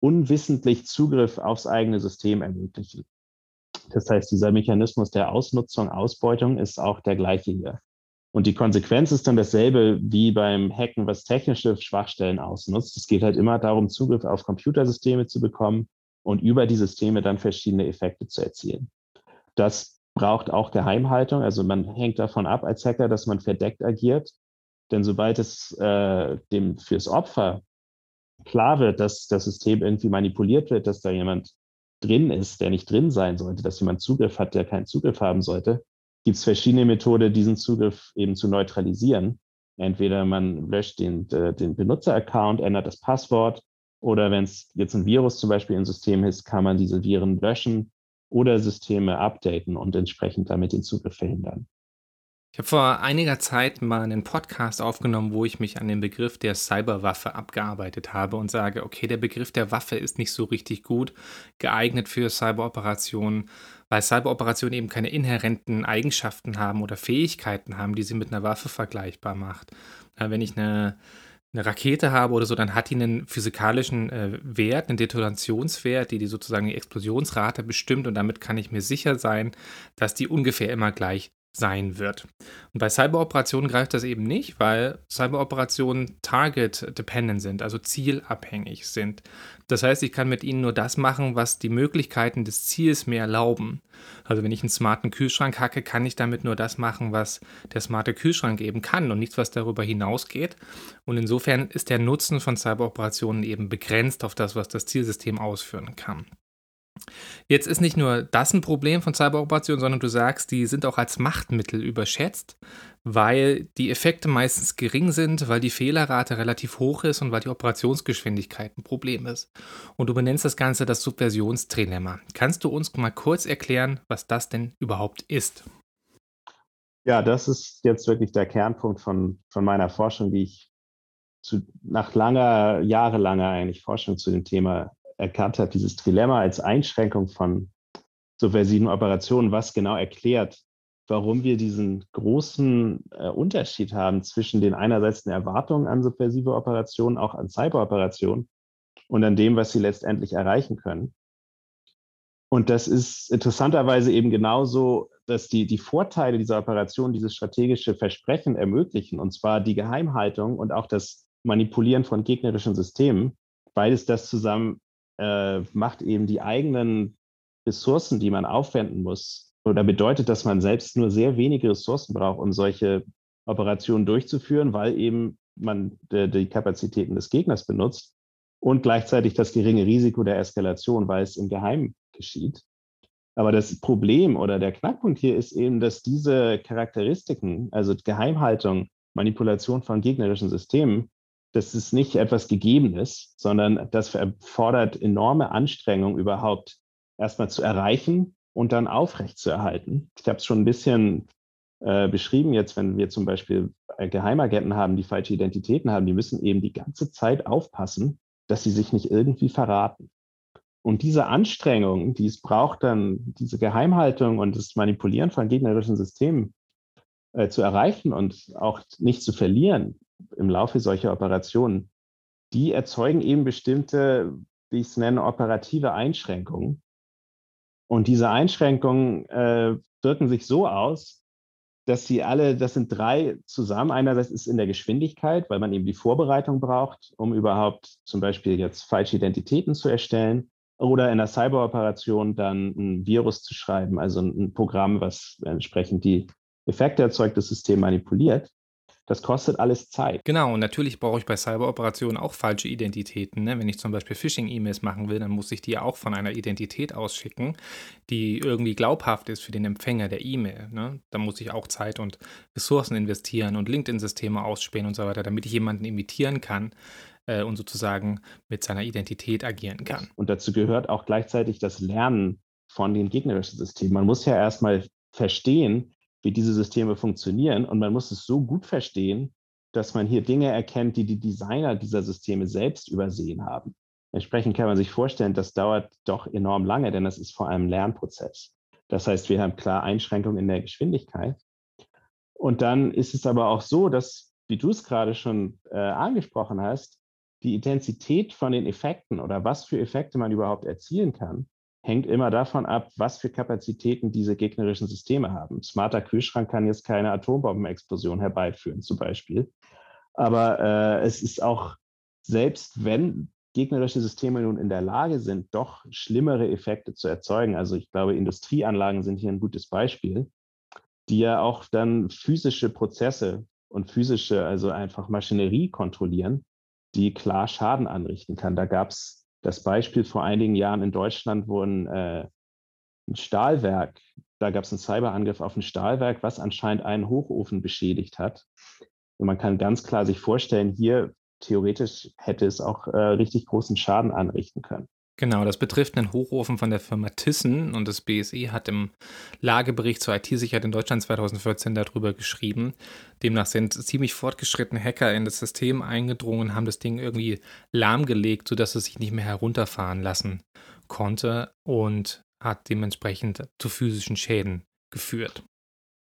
unwissentlich Zugriff aufs eigene System ermöglichen. Das heißt, dieser Mechanismus der Ausnutzung, Ausbeutung ist auch der gleiche hier. Und die Konsequenz ist dann dasselbe wie beim Hacken, was technische Schwachstellen ausnutzt. Es geht halt immer darum, Zugriff auf Computersysteme zu bekommen und über die Systeme dann verschiedene Effekte zu erzielen. Das braucht auch Geheimhaltung. Also man hängt davon ab als Hacker, dass man verdeckt agiert. Denn sobald es äh, dem fürs Opfer klar wird, dass das System irgendwie manipuliert wird, dass da jemand drin ist, der nicht drin sein sollte, dass jemand Zugriff hat, der keinen Zugriff haben sollte, gibt es verschiedene Methoden, diesen Zugriff eben zu neutralisieren. Entweder man löscht den, äh, den Benutzeraccount, ändert das Passwort, oder wenn es jetzt ein Virus zum Beispiel im System ist, kann man diese Viren löschen oder Systeme updaten und entsprechend damit den Zugriff verhindern. Ich habe vor einiger Zeit mal einen Podcast aufgenommen, wo ich mich an den Begriff der Cyberwaffe abgearbeitet habe und sage, okay, der Begriff der Waffe ist nicht so richtig gut geeignet für Cyberoperationen, weil Cyberoperationen eben keine inhärenten Eigenschaften haben oder Fähigkeiten haben, die sie mit einer Waffe vergleichbar macht. Wenn ich eine eine Rakete habe oder so, dann hat die einen physikalischen äh, Wert, einen Detonationswert, die die sozusagen die Explosionsrate bestimmt und damit kann ich mir sicher sein, dass die ungefähr immer gleich sein wird. Und bei Cyberoperationen greift das eben nicht, weil Cyberoperationen target-dependent sind, also zielabhängig sind. Das heißt, ich kann mit ihnen nur das machen, was die Möglichkeiten des Ziels mir erlauben. Also wenn ich einen smarten Kühlschrank hacke, kann ich damit nur das machen, was der smarte Kühlschrank eben kann und nichts, was darüber hinausgeht. Und insofern ist der Nutzen von Cyberoperationen eben begrenzt auf das, was das Zielsystem ausführen kann. Jetzt ist nicht nur das ein Problem von Cyberoperationen, sondern du sagst, die sind auch als Machtmittel überschätzt, weil die Effekte meistens gering sind, weil die Fehlerrate relativ hoch ist und weil die Operationsgeschwindigkeit ein Problem ist. Und du benennst das Ganze das Subversionstrilemma. Kannst du uns mal kurz erklären, was das denn überhaupt ist? Ja, das ist jetzt wirklich der Kernpunkt von, von meiner Forschung, die ich zu, nach langer, jahrelanger eigentlich Forschung zu dem Thema erkannt hat, dieses Trilemma als Einschränkung von subversiven Operationen, was genau erklärt, warum wir diesen großen äh, Unterschied haben zwischen den einerseits den Erwartungen an subversive Operationen, auch an Cyberoperationen und an dem, was sie letztendlich erreichen können. Und das ist interessanterweise eben genauso, dass die, die Vorteile dieser Operation dieses strategische Versprechen ermöglichen, und zwar die Geheimhaltung und auch das Manipulieren von gegnerischen Systemen. Beides das zusammen äh, macht eben die eigenen Ressourcen, die man aufwenden muss, oder bedeutet, dass man selbst nur sehr wenige Ressourcen braucht, um solche Operationen durchzuführen, weil eben man die, die Kapazitäten des Gegners benutzt und gleichzeitig das geringe Risiko der Eskalation, weil es im Geheimen geschieht. Aber das Problem oder der Knackpunkt hier ist eben, dass diese Charakteristiken, also Geheimhaltung, Manipulation von gegnerischen Systemen, das ist nicht etwas Gegebenes, sondern das erfordert enorme Anstrengung überhaupt erstmal zu erreichen und dann aufrechtzuerhalten. Ich habe es schon ein bisschen äh, beschrieben jetzt, wenn wir zum Beispiel äh, Geheimagenten haben, die falsche Identitäten haben, die müssen eben die ganze Zeit aufpassen, dass sie sich nicht irgendwie verraten. Und diese Anstrengung, die es braucht, dann diese Geheimhaltung und das Manipulieren von gegnerischen Systemen äh, zu erreichen und auch nicht zu verlieren, im Laufe solcher Operationen, die erzeugen eben bestimmte, wie ich es nenne, operative Einschränkungen. Und diese Einschränkungen äh, wirken sich so aus, dass sie alle, das sind drei zusammen. Einerseits ist in der Geschwindigkeit, weil man eben die Vorbereitung braucht, um überhaupt zum Beispiel jetzt falsche Identitäten zu erstellen oder in der Cyberoperation dann ein Virus zu schreiben, also ein Programm, was entsprechend die Effekte erzeugt, das System manipuliert. Das kostet alles Zeit. Genau, und natürlich brauche ich bei Cyberoperationen auch falsche Identitäten. Ne? Wenn ich zum Beispiel Phishing-E-Mails machen will, dann muss ich die ja auch von einer Identität ausschicken, die irgendwie glaubhaft ist für den Empfänger der E-Mail. Ne? Da muss ich auch Zeit und Ressourcen investieren und LinkedIn-Systeme ausspähen und so weiter, damit ich jemanden imitieren kann äh, und sozusagen mit seiner Identität agieren kann. Und dazu gehört auch gleichzeitig das Lernen von den gegnerischen Systemen. Man muss ja erstmal verstehen, wie diese Systeme funktionieren. Und man muss es so gut verstehen, dass man hier Dinge erkennt, die die Designer dieser Systeme selbst übersehen haben. Entsprechend kann man sich vorstellen, das dauert doch enorm lange, denn das ist vor allem ein Lernprozess. Das heißt, wir haben klar Einschränkungen in der Geschwindigkeit. Und dann ist es aber auch so, dass, wie du es gerade schon äh, angesprochen hast, die Intensität von den Effekten oder was für Effekte man überhaupt erzielen kann, hängt immer davon ab, was für Kapazitäten diese gegnerischen Systeme haben. Smarter Kühlschrank kann jetzt keine gegnerische Systeme nun in der Lage sind, doch schlimmere Effekte zu erzeugen. Also ich glaube, Industrieanlagen sind hier ein gutes Beispiel, die ja auch dann physische Prozesse und physische, also einfach Maschinerie kontrollieren, die klar Schaden anrichten kann. Da gab es das Beispiel vor einigen Jahren in Deutschland, wo ein, äh, ein Stahlwerk, da gab es einen Cyberangriff auf ein Stahlwerk, was anscheinend einen Hochofen beschädigt hat. Und man kann ganz klar sich vorstellen, hier theoretisch hätte es auch äh, richtig großen Schaden anrichten können. Genau, das betrifft einen Hochofen von der Firma Thyssen und das BSE hat im Lagebericht zur IT-Sicherheit in Deutschland 2014 darüber geschrieben. Demnach sind ziemlich fortgeschrittene Hacker in das System eingedrungen, haben das Ding irgendwie lahmgelegt, sodass es sich nicht mehr herunterfahren lassen konnte und hat dementsprechend zu physischen Schäden geführt.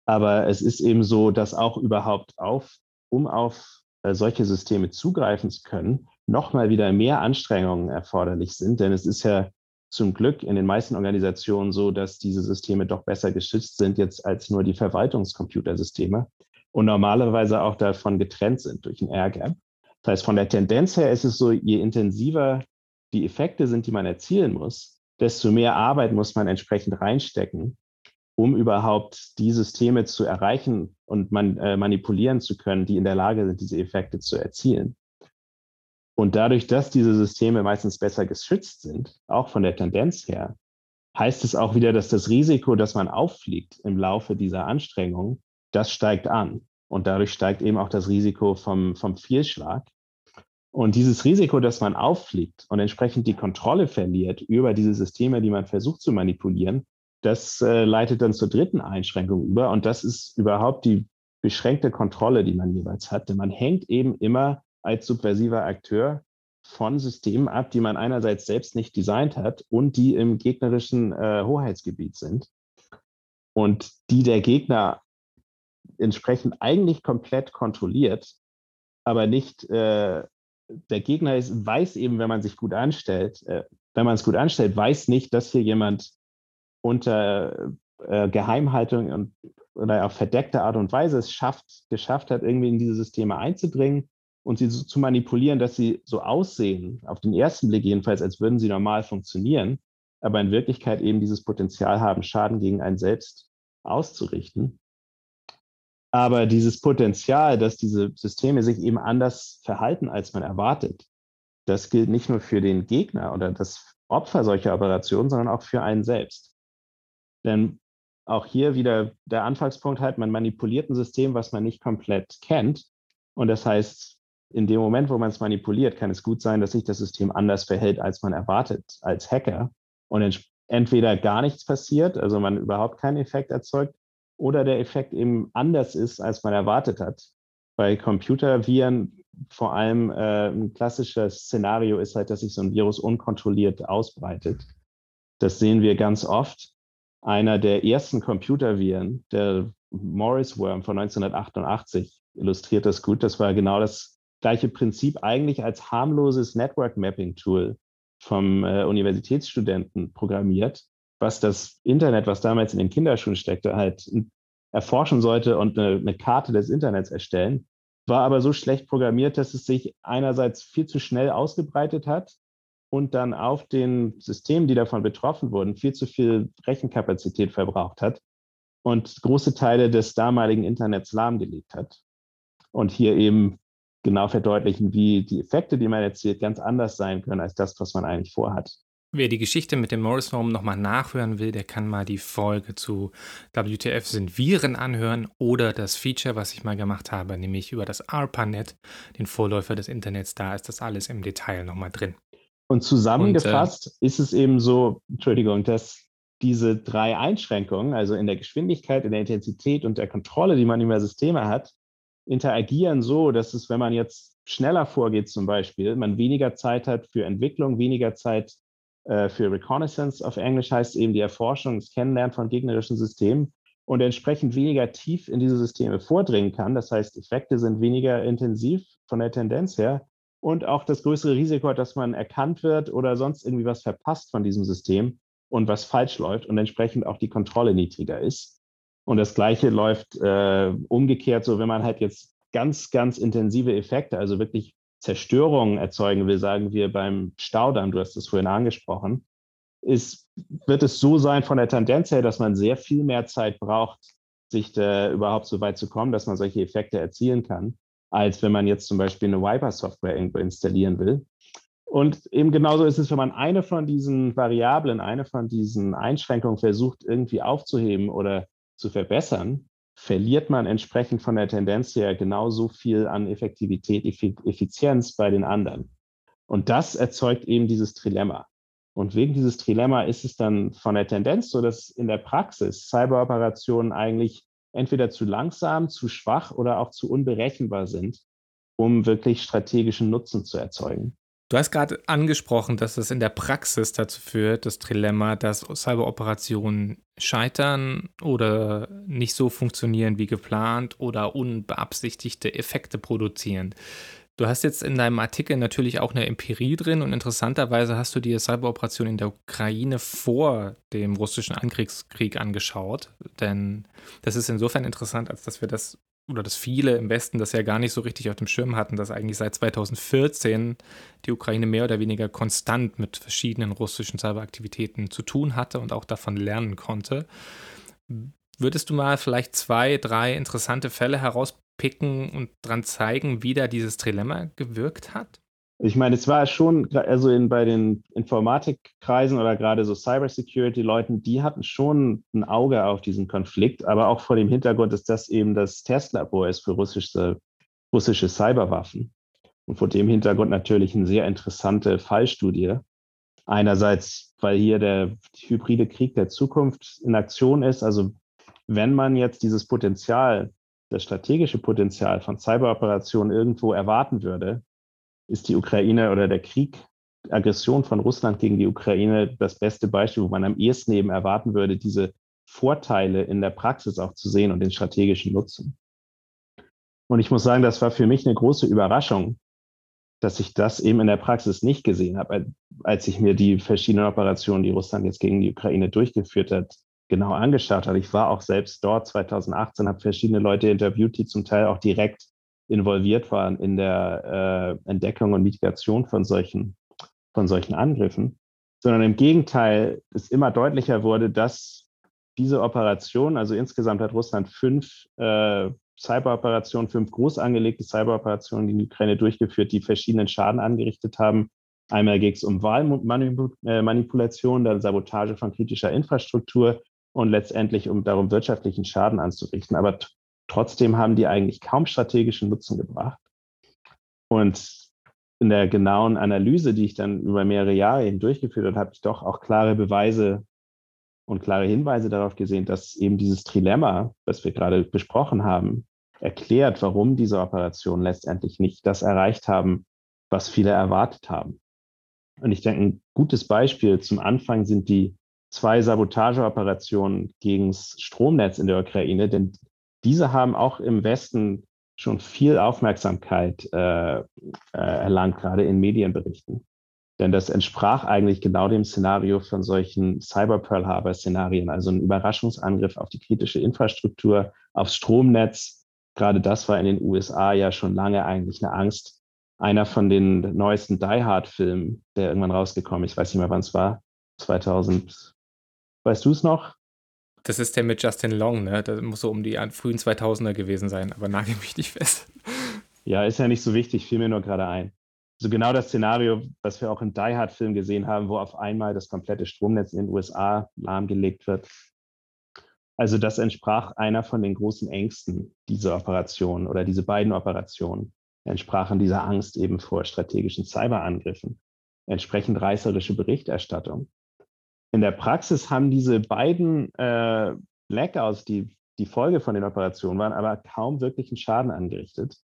Aber es ist eben so, dass auch überhaupt auf, um auf äh, solche Systeme zugreifen zu können, nochmal wieder mehr Anstrengungen erforderlich sind. Denn es ist ja zum Glück in den meisten Organisationen so, dass diese Systeme doch besser geschützt sind jetzt als nur die Verwaltungscomputersysteme und normalerweise auch davon getrennt sind durch ein Air-Gap. Das heißt, von der Tendenz her ist es so, je intensiver die Effekte sind, die man erzielen muss, desto mehr Arbeit muss man entsprechend reinstecken, um überhaupt die Systeme zu erreichen und man, äh, manipulieren zu können, die in der Lage sind, diese Effekte zu erzielen. Und dadurch, dass diese Systeme meistens besser geschützt sind, auch von der Tendenz her, heißt es auch wieder, dass das Risiko, dass man auffliegt im Laufe dieser Anstrengung, das steigt an. Und dadurch steigt eben auch das Risiko vom, vom Fehlschlag. Und dieses Risiko, dass man auffliegt und entsprechend die Kontrolle verliert über diese Systeme, die man versucht zu manipulieren, das äh, leitet dann zur dritten Einschränkung über. Und das ist überhaupt die beschränkte Kontrolle, die man jeweils hat. Denn man hängt eben immer als subversiver Akteur von Systemen ab, die man einerseits selbst nicht designt hat und die im gegnerischen äh, Hoheitsgebiet sind. Und die der Gegner entsprechend eigentlich komplett kontrolliert, aber nicht, äh, der Gegner ist, weiß eben, wenn man sich gut anstellt, äh, wenn man es gut anstellt, weiß nicht, dass hier jemand unter äh, Geheimhaltung und, oder auf verdeckte Art und Weise es schafft, geschafft hat, irgendwie in diese Systeme einzudringen und sie so zu manipulieren, dass sie so aussehen, auf den ersten Blick jedenfalls, als würden sie normal funktionieren, aber in Wirklichkeit eben dieses Potenzial haben, Schaden gegen einen selbst auszurichten. Aber dieses Potenzial, dass diese Systeme sich eben anders verhalten, als man erwartet, das gilt nicht nur für den Gegner oder das Opfer solcher Operationen, sondern auch für einen selbst. Denn auch hier wieder der Anfangspunkt halt, man manipuliert ein System, was man nicht komplett kennt. Und das heißt, in dem Moment, wo man es manipuliert, kann es gut sein, dass sich das System anders verhält, als man erwartet als Hacker. Und entweder gar nichts passiert, also man überhaupt keinen Effekt erzeugt, oder der Effekt eben anders ist, als man erwartet hat. Bei Computerviren vor allem äh, ein klassisches Szenario ist halt, dass sich so ein Virus unkontrolliert ausbreitet. Das sehen wir ganz oft einer der ersten Computerviren, der Morris Worm von 1988, illustriert das gut. Das war genau das gleiche Prinzip eigentlich als harmloses Network Mapping Tool vom äh, Universitätsstudenten programmiert, was das Internet, was damals in den Kinderschuhen steckte, halt erforschen sollte und eine, eine Karte des Internets erstellen, war aber so schlecht programmiert, dass es sich einerseits viel zu schnell ausgebreitet hat und dann auf den Systemen, die davon betroffen wurden, viel zu viel Rechenkapazität verbraucht hat und große Teile des damaligen Internets lahmgelegt hat. Und hier eben genau verdeutlichen, wie die Effekte, die man erzielt, ganz anders sein können als das, was man eigentlich vorhat. Wer die Geschichte mit dem Morris Home nochmal nachhören will, der kann mal die Folge zu WTF sind Viren anhören oder das Feature, was ich mal gemacht habe, nämlich über das ARPANET, den Vorläufer des Internets. Da ist das alles im Detail nochmal drin. Und zusammengefasst und, äh, ist es eben so, Entschuldigung, dass diese drei Einschränkungen, also in der Geschwindigkeit, in der Intensität und der Kontrolle, die man über Systeme hat, interagieren so, dass es, wenn man jetzt schneller vorgeht zum Beispiel, man weniger Zeit hat für Entwicklung, weniger Zeit äh, für Reconnaissance auf Englisch heißt eben die Erforschung, das Kennenlernen von gegnerischen Systemen und entsprechend weniger tief in diese Systeme vordringen kann. Das heißt, Effekte sind weniger intensiv von der Tendenz her und auch das größere Risiko dass man erkannt wird oder sonst irgendwie was verpasst von diesem System und was falsch läuft und entsprechend auch die Kontrolle niedriger ist. Und das Gleiche läuft äh, umgekehrt, so wenn man halt jetzt ganz, ganz intensive Effekte, also wirklich Zerstörung erzeugen will, sagen wir beim Staudamm, du hast es vorhin angesprochen, ist, wird es so sein von der Tendenz her, dass man sehr viel mehr Zeit braucht, sich da überhaupt so weit zu kommen, dass man solche Effekte erzielen kann, als wenn man jetzt zum Beispiel eine Wiper-Software irgendwo installieren will. Und eben genauso ist es, wenn man eine von diesen Variablen, eine von diesen Einschränkungen versucht, irgendwie aufzuheben oder zu verbessern, verliert man entsprechend von der Tendenz her genauso viel an Effektivität, Effizienz bei den anderen. Und das erzeugt eben dieses Trilemma. Und wegen dieses Trilemma ist es dann von der Tendenz so, dass in der Praxis Cyberoperationen eigentlich entweder zu langsam, zu schwach oder auch zu unberechenbar sind, um wirklich strategischen Nutzen zu erzeugen. Du hast gerade angesprochen, dass es in der Praxis dazu führt, das Trilemma, dass Cyberoperationen scheitern oder nicht so funktionieren wie geplant oder unbeabsichtigte Effekte produzieren. Du hast jetzt in deinem Artikel natürlich auch eine Empirie drin und interessanterweise hast du dir Cyberoperationen in der Ukraine vor dem russischen Angriffskrieg angeschaut. Denn das ist insofern interessant, als dass wir das oder dass viele im Westen das ja gar nicht so richtig auf dem Schirm hatten, dass eigentlich seit 2014 die Ukraine mehr oder weniger konstant mit verschiedenen russischen Cyberaktivitäten zu tun hatte und auch davon lernen konnte. Würdest du mal vielleicht zwei, drei interessante Fälle herauspicken und dran zeigen, wie da dieses Trilemma gewirkt hat? Ich meine, es war schon, also in, bei den Informatikkreisen oder gerade so Cybersecurity-Leuten, die hatten schon ein Auge auf diesen Konflikt, aber auch vor dem Hintergrund, dass das eben das Testlabor ist für russische, russische Cyberwaffen. Und vor dem Hintergrund natürlich eine sehr interessante Fallstudie. Einerseits, weil hier der hybride Krieg der Zukunft in Aktion ist. Also wenn man jetzt dieses Potenzial, das strategische Potenzial von Cyberoperationen irgendwo erwarten würde, ist die Ukraine oder der Krieg, Aggression von Russland gegen die Ukraine das beste Beispiel, wo man am ehesten eben erwarten würde, diese Vorteile in der Praxis auch zu sehen und den strategischen Nutzen. Und ich muss sagen, das war für mich eine große Überraschung, dass ich das eben in der Praxis nicht gesehen habe, als ich mir die verschiedenen Operationen, die Russland jetzt gegen die Ukraine durchgeführt hat, genau angeschaut habe. Ich war auch selbst dort 2018, habe verschiedene Leute interviewt, die zum Teil auch direkt involviert waren in der äh, Entdeckung und Mitigation von solchen, von solchen Angriffen, sondern im Gegenteil es immer deutlicher wurde, dass diese Operation, also insgesamt hat Russland fünf äh, Cyberoperationen, fünf groß angelegte Cyberoperationen in die Ukraine durchgeführt, die verschiedenen Schaden angerichtet haben. Einmal ging es um Wahlmanipulation, dann Sabotage von kritischer Infrastruktur und letztendlich um darum, wirtschaftlichen Schaden anzurichten. Aber Trotzdem haben die eigentlich kaum strategischen Nutzen gebracht. Und in der genauen Analyse, die ich dann über mehrere Jahre hin durchgeführt habe, habe ich doch auch klare Beweise und klare Hinweise darauf gesehen, dass eben dieses Trilemma, das wir gerade besprochen haben, erklärt, warum diese Operationen letztendlich nicht das erreicht haben, was viele erwartet haben. Und ich denke, ein gutes Beispiel zum Anfang sind die zwei Sabotageoperationen gegen das Stromnetz in der Ukraine, denn diese haben auch im Westen schon viel Aufmerksamkeit äh, äh, erlangt, gerade in Medienberichten. Denn das entsprach eigentlich genau dem Szenario von solchen Cyber-Pearl Harbor-Szenarien, also ein Überraschungsangriff auf die kritische Infrastruktur, aufs Stromnetz. Gerade das war in den USA ja schon lange eigentlich eine Angst. Einer von den neuesten Die Hard-Filmen, der irgendwann rausgekommen ist, ich weiß nicht mehr, wann es war, 2000. Weißt du es noch? Das ist der mit Justin Long, ne? Das muss so um die frühen 2000er gewesen sein, aber nagel mich nicht fest. Ja, ist ja nicht so wichtig, fiel mir nur gerade ein. So genau das Szenario, was wir auch im Die Hard-Film gesehen haben, wo auf einmal das komplette Stromnetz in den USA lahmgelegt wird. Also das entsprach einer von den großen Ängsten dieser Operation oder diese beiden Operationen entsprachen dieser Angst eben vor strategischen Cyberangriffen. Entsprechend reißerische Berichterstattung in der Praxis haben diese beiden äh, Blackouts, die die Folge von den Operationen waren, aber kaum wirklichen Schaden angerichtet.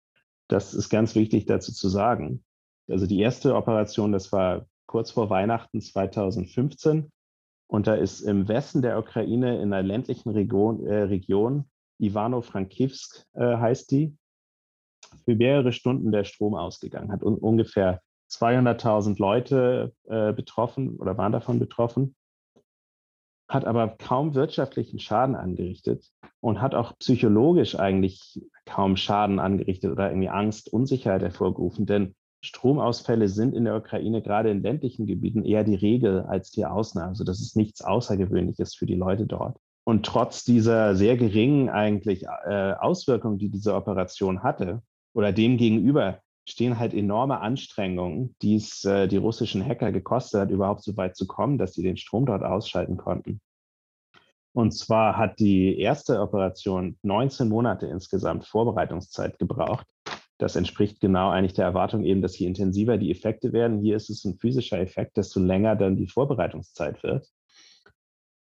Das ist ganz wichtig dazu zu sagen. Also die erste Operation, das war kurz vor Weihnachten 2015. Und da ist im Westen der Ukraine in einer ländlichen Region, äh, Region Ivano-Frankivsk äh, heißt die, für mehrere Stunden der Strom ausgegangen, hat un ungefähr 200.000 Leute äh, betroffen oder waren davon betroffen hat aber kaum wirtschaftlichen Schaden angerichtet und hat auch psychologisch eigentlich kaum Schaden angerichtet oder irgendwie Angst, Unsicherheit hervorgerufen. Denn Stromausfälle sind in der Ukraine gerade in ländlichen Gebieten eher die Regel als die Ausnahme. Also das ist nichts Außergewöhnliches für die Leute dort. Und trotz dieser sehr geringen eigentlich äh, Auswirkungen, die diese Operation hatte, oder dem gegenüber stehen halt enorme Anstrengungen, die es äh, die russischen Hacker gekostet hat, überhaupt so weit zu kommen, dass sie den Strom dort ausschalten konnten. Und zwar hat die erste Operation 19 Monate insgesamt Vorbereitungszeit gebraucht. Das entspricht genau eigentlich der Erwartung eben, dass je intensiver die Effekte werden, hier ist es ein physischer Effekt, desto länger dann die Vorbereitungszeit wird.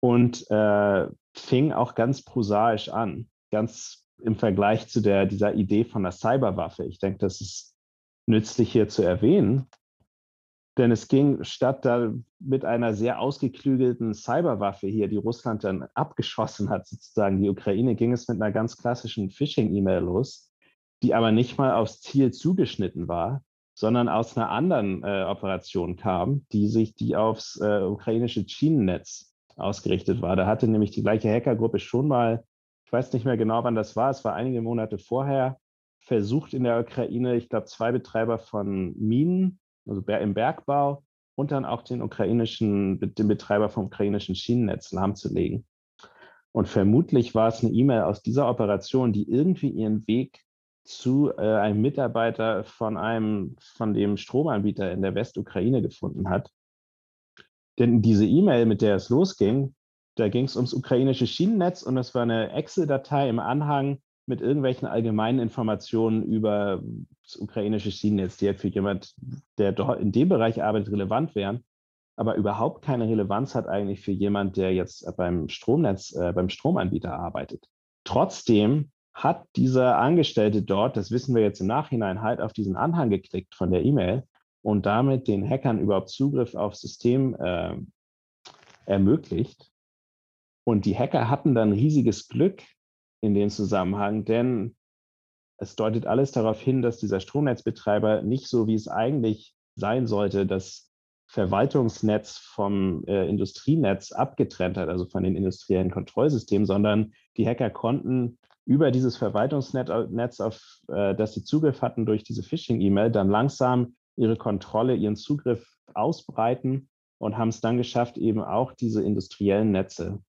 Und äh, fing auch ganz prosaisch an, ganz im Vergleich zu der, dieser Idee von einer Cyberwaffe. Ich denke, das ist nützlich hier zu erwähnen, denn es ging statt da mit einer sehr ausgeklügelten Cyberwaffe hier, die Russland dann abgeschossen hat, sozusagen die Ukraine, ging es mit einer ganz klassischen Phishing-E-Mail los, die aber nicht mal aufs Ziel zugeschnitten war, sondern aus einer anderen äh, Operation kam, die sich, die aufs äh, ukrainische Schienennetz ausgerichtet war. Da hatte nämlich die gleiche Hackergruppe schon mal, ich weiß nicht mehr genau, wann das war, es war einige Monate vorher, versucht in der Ukraine, ich glaube, zwei Betreiber von Minen, also im Bergbau, und dann auch den ukrainischen, den Betreiber vom ukrainischen Schienennetz lahmzulegen. Und vermutlich war es eine E-Mail aus dieser Operation, die irgendwie ihren Weg zu äh, einem Mitarbeiter von einem, von dem Stromanbieter in der Westukraine gefunden hat. Denn diese E-Mail, mit der es losging, da ging es ums ukrainische Schienennetz und es war eine Excel-Datei im Anhang mit irgendwelchen allgemeinen Informationen über das ukrainische Schienennetz, die ja für jemand, der in dem Bereich arbeitet, relevant wären, aber überhaupt keine Relevanz hat eigentlich für jemand, der jetzt beim Stromnetz, äh, beim Stromanbieter arbeitet. Trotzdem hat dieser Angestellte dort, das wissen wir jetzt im Nachhinein, halt auf diesen Anhang geklickt von der E-Mail und damit den Hackern überhaupt Zugriff aufs System äh, ermöglicht. Und die Hacker hatten dann riesiges Glück in dem Zusammenhang, denn es deutet alles darauf hin, dass dieser Stromnetzbetreiber nicht so, wie es eigentlich sein sollte, das Verwaltungsnetz vom äh, Industrienetz abgetrennt hat, also von den industriellen Kontrollsystemen, sondern die Hacker konnten über dieses Verwaltungsnetz, auf äh, das sie Zugriff hatten durch diese Phishing-E-Mail, dann langsam ihre Kontrolle, ihren Zugriff ausbreiten und haben es dann geschafft, eben auch diese industriellen Netze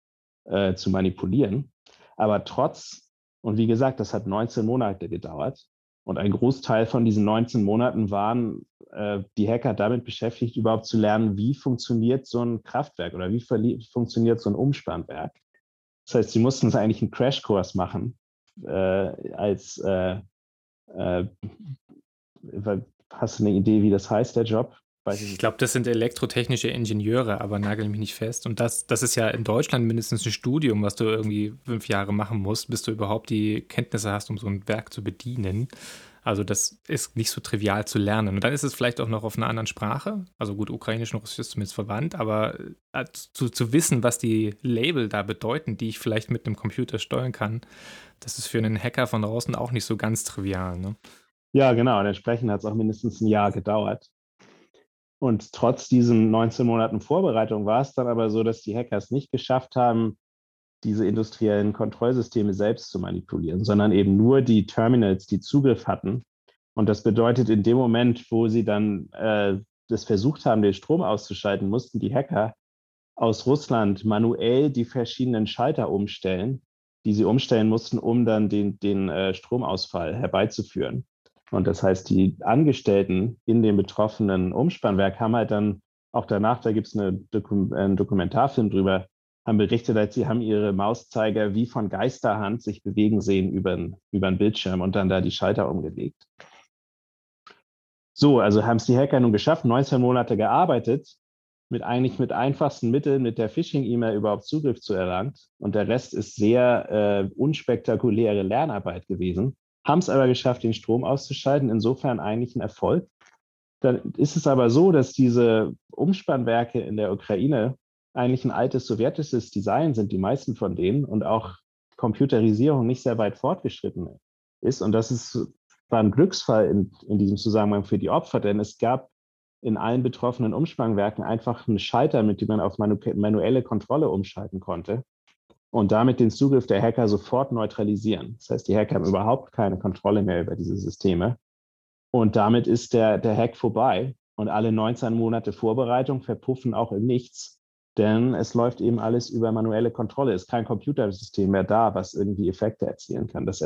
äh, zu manipulieren. Aber trotz, und wie gesagt, das hat 19 Monate gedauert. Und ein Großteil von diesen 19 Monaten waren äh, die Hacker damit beschäftigt, überhaupt zu lernen, wie funktioniert so ein Kraftwerk oder wie funktioniert so ein Umspannwerk. Das heißt, sie mussten es eigentlich einen Crashkurs machen, äh, als äh, äh, hast du eine Idee, wie das heißt, der Job? Ich glaube, das sind elektrotechnische Ingenieure, aber nagel mich nicht fest. Und das, das ist ja in Deutschland mindestens ein Studium, was du irgendwie fünf Jahre machen musst, bis du überhaupt die Kenntnisse hast, um so ein Werk zu bedienen. Also das ist nicht so trivial zu lernen. Und dann ist es vielleicht auch noch auf einer anderen Sprache. Also gut, ukrainisch und russisch ist zumindest verwandt, aber äh, zu, zu wissen, was die Label da bedeuten, die ich vielleicht mit einem Computer steuern kann, das ist für einen Hacker von draußen auch nicht so ganz trivial. Ne? Ja, genau. Und entsprechend hat es auch mindestens ein Jahr gedauert. Und trotz diesen 19 Monaten Vorbereitung war es dann aber so, dass die Hacker es nicht geschafft haben, diese industriellen Kontrollsysteme selbst zu manipulieren, sondern eben nur die Terminals, die Zugriff hatten. Und das bedeutet, in dem Moment, wo sie dann äh, das versucht haben, den Strom auszuschalten, mussten die Hacker aus Russland manuell die verschiedenen Schalter umstellen, die sie umstellen mussten, um dann den, den äh, Stromausfall herbeizuführen. Und das heißt, die Angestellten in dem betroffenen Umspannwerk haben halt dann auch danach, da gibt es eine Dokum einen Dokumentarfilm drüber, haben berichtet, als sie haben ihre Mauszeiger wie von Geisterhand sich bewegen sehen über, den Bildschirm und dann da die Schalter umgelegt. So, also haben es die Hacker nun geschafft, 19 Monate gearbeitet, mit eigentlich mit einfachsten Mitteln mit der Phishing-E-Mail überhaupt Zugriff zu erlangt. Und der Rest ist sehr äh, unspektakuläre Lernarbeit gewesen, haben es aber geschafft, den Strom auszuschalten. Insofern eigentlich ein Erfolg. Dann ist es aber so, dass diese Umspannwerke in der Ukraine eigentlich ein altes sowjetisches Design sind, die meisten von denen, und auch Computerisierung nicht sehr weit fortgeschritten ist. Und das ist, war ein Glücksfall in, in diesem Zusammenhang für die Opfer, denn es gab in allen betroffenen Umspannwerken einfach einen Schalter, mit dem man auf manu manuelle Kontrolle umschalten konnte und damit den Zugriff der Hacker sofort neutralisieren. Das heißt, die Hacker haben überhaupt keine Kontrolle mehr über diese Systeme. Und damit ist der, der Hack vorbei. Und alle 19 Monate Vorbereitung verpuffen auch im Nichts. Denn es läuft eben alles über manuelle Kontrolle. Es ist kein Computersystem mehr da, was irgendwie Effekte erzielen kann. Das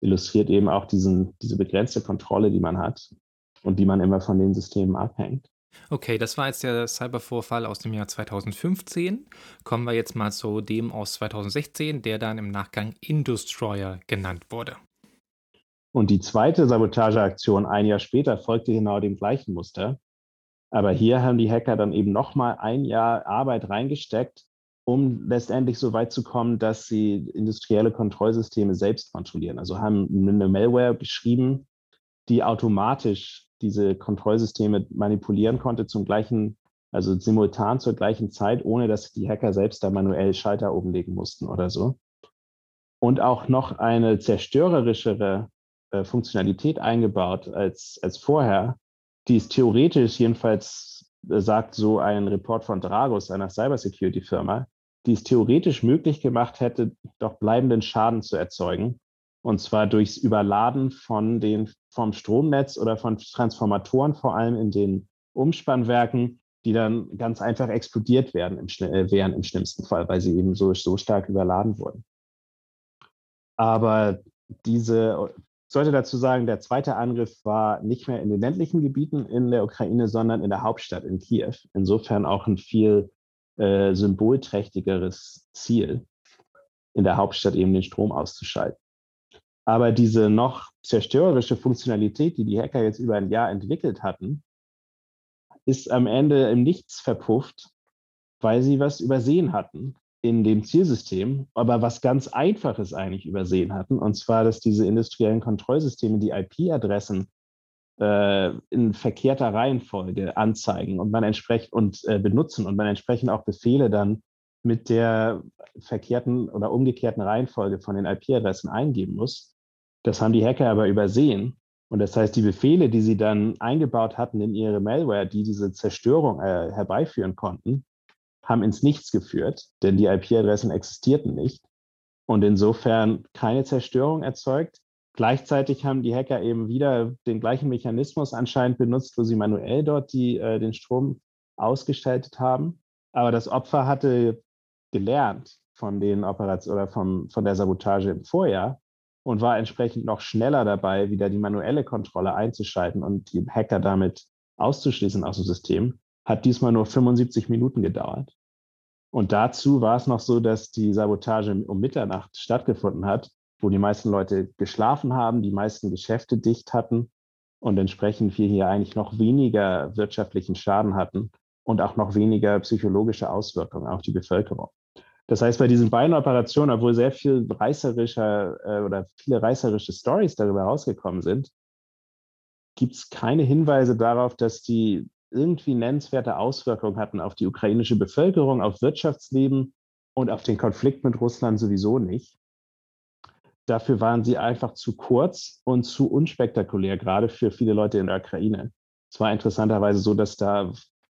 illustriert eben auch diesen, diese begrenzte Kontrolle, die man hat und die man immer von den Systemen abhängt. Okay, das war jetzt der Cybervorfall aus dem Jahr 2015. Kommen wir jetzt mal zu dem aus 2016, der dann im Nachgang Industroyer genannt wurde. Und die zweite Sabotageaktion ein Jahr später folgte genau dem gleichen Muster. Aber hier haben die Hacker dann eben nochmal ein Jahr Arbeit reingesteckt, um letztendlich so weit zu kommen, dass sie industrielle Kontrollsysteme selbst kontrollieren. Also haben eine Malware geschrieben, die automatisch diese Kontrollsysteme manipulieren konnte zum gleichen, also simultan zur gleichen Zeit, ohne dass die Hacker selbst da manuell Schalter oben legen mussten oder so. Und auch noch eine zerstörerischere äh, Funktionalität eingebaut als, als vorher, die ist theoretisch, jedenfalls äh, sagt so ein Report von Dragos, einer Cybersecurity-Firma, die es theoretisch möglich gemacht hätte, doch bleibenden Schaden zu erzeugen. Und zwar durchs Überladen von den, vom Stromnetz oder von Transformatoren, vor allem in den Umspannwerken, die dann ganz einfach explodiert werden im, äh, wären im schlimmsten Fall, weil sie eben so, so stark überladen wurden. Aber diese sollte dazu sagen, der zweite Angriff war nicht mehr in den ländlichen Gebieten in der Ukraine, sondern in der Hauptstadt in Kiew. Insofern auch ein viel äh, symbolträchtigeres Ziel, in der Hauptstadt eben den Strom auszuschalten. Aber diese noch zerstörerische Funktionalität, die die Hacker jetzt über ein Jahr entwickelt hatten, ist am Ende im Nichts verpufft, weil sie was übersehen hatten in dem Zielsystem, aber was ganz Einfaches eigentlich übersehen hatten, und zwar, dass diese industriellen Kontrollsysteme die IP-Adressen äh, in verkehrter Reihenfolge anzeigen und man entsprechend und äh, benutzen und man entsprechend auch Befehle dann mit der verkehrten oder umgekehrten Reihenfolge von den IP-Adressen eingeben muss. Das haben die Hacker aber übersehen. Und das heißt, die Befehle, die sie dann eingebaut hatten in ihre Malware, die diese Zerstörung äh, herbeiführen konnten, haben ins Nichts geführt, denn die IP-Adressen existierten nicht und insofern keine Zerstörung erzeugt. Gleichzeitig haben die Hacker eben wieder den gleichen Mechanismus anscheinend benutzt, wo sie manuell dort die, äh, den Strom ausgeschaltet haben. Aber das Opfer hatte gelernt von den Operationen oder vom, von der Sabotage im Vorjahr und war entsprechend noch schneller dabei, wieder die manuelle Kontrolle einzuschalten und die Hacker damit auszuschließen aus dem System, hat diesmal nur 75 Minuten gedauert. Und dazu war es noch so, dass die Sabotage um Mitternacht stattgefunden hat, wo die meisten Leute geschlafen haben, die meisten Geschäfte dicht hatten und entsprechend wir hier eigentlich noch weniger wirtschaftlichen Schaden hatten und auch noch weniger psychologische Auswirkungen auf die Bevölkerung. Das heißt, bei diesen beiden Operationen, obwohl sehr viel reißerischer äh, oder viele reißerische Stories darüber rausgekommen sind, gibt es keine Hinweise darauf, dass die irgendwie nennenswerte Auswirkungen hatten auf die ukrainische Bevölkerung, auf Wirtschaftsleben und auf den Konflikt mit Russland sowieso nicht. Dafür waren sie einfach zu kurz und zu unspektakulär, gerade für viele Leute in der Ukraine. Es war interessanterweise so, dass da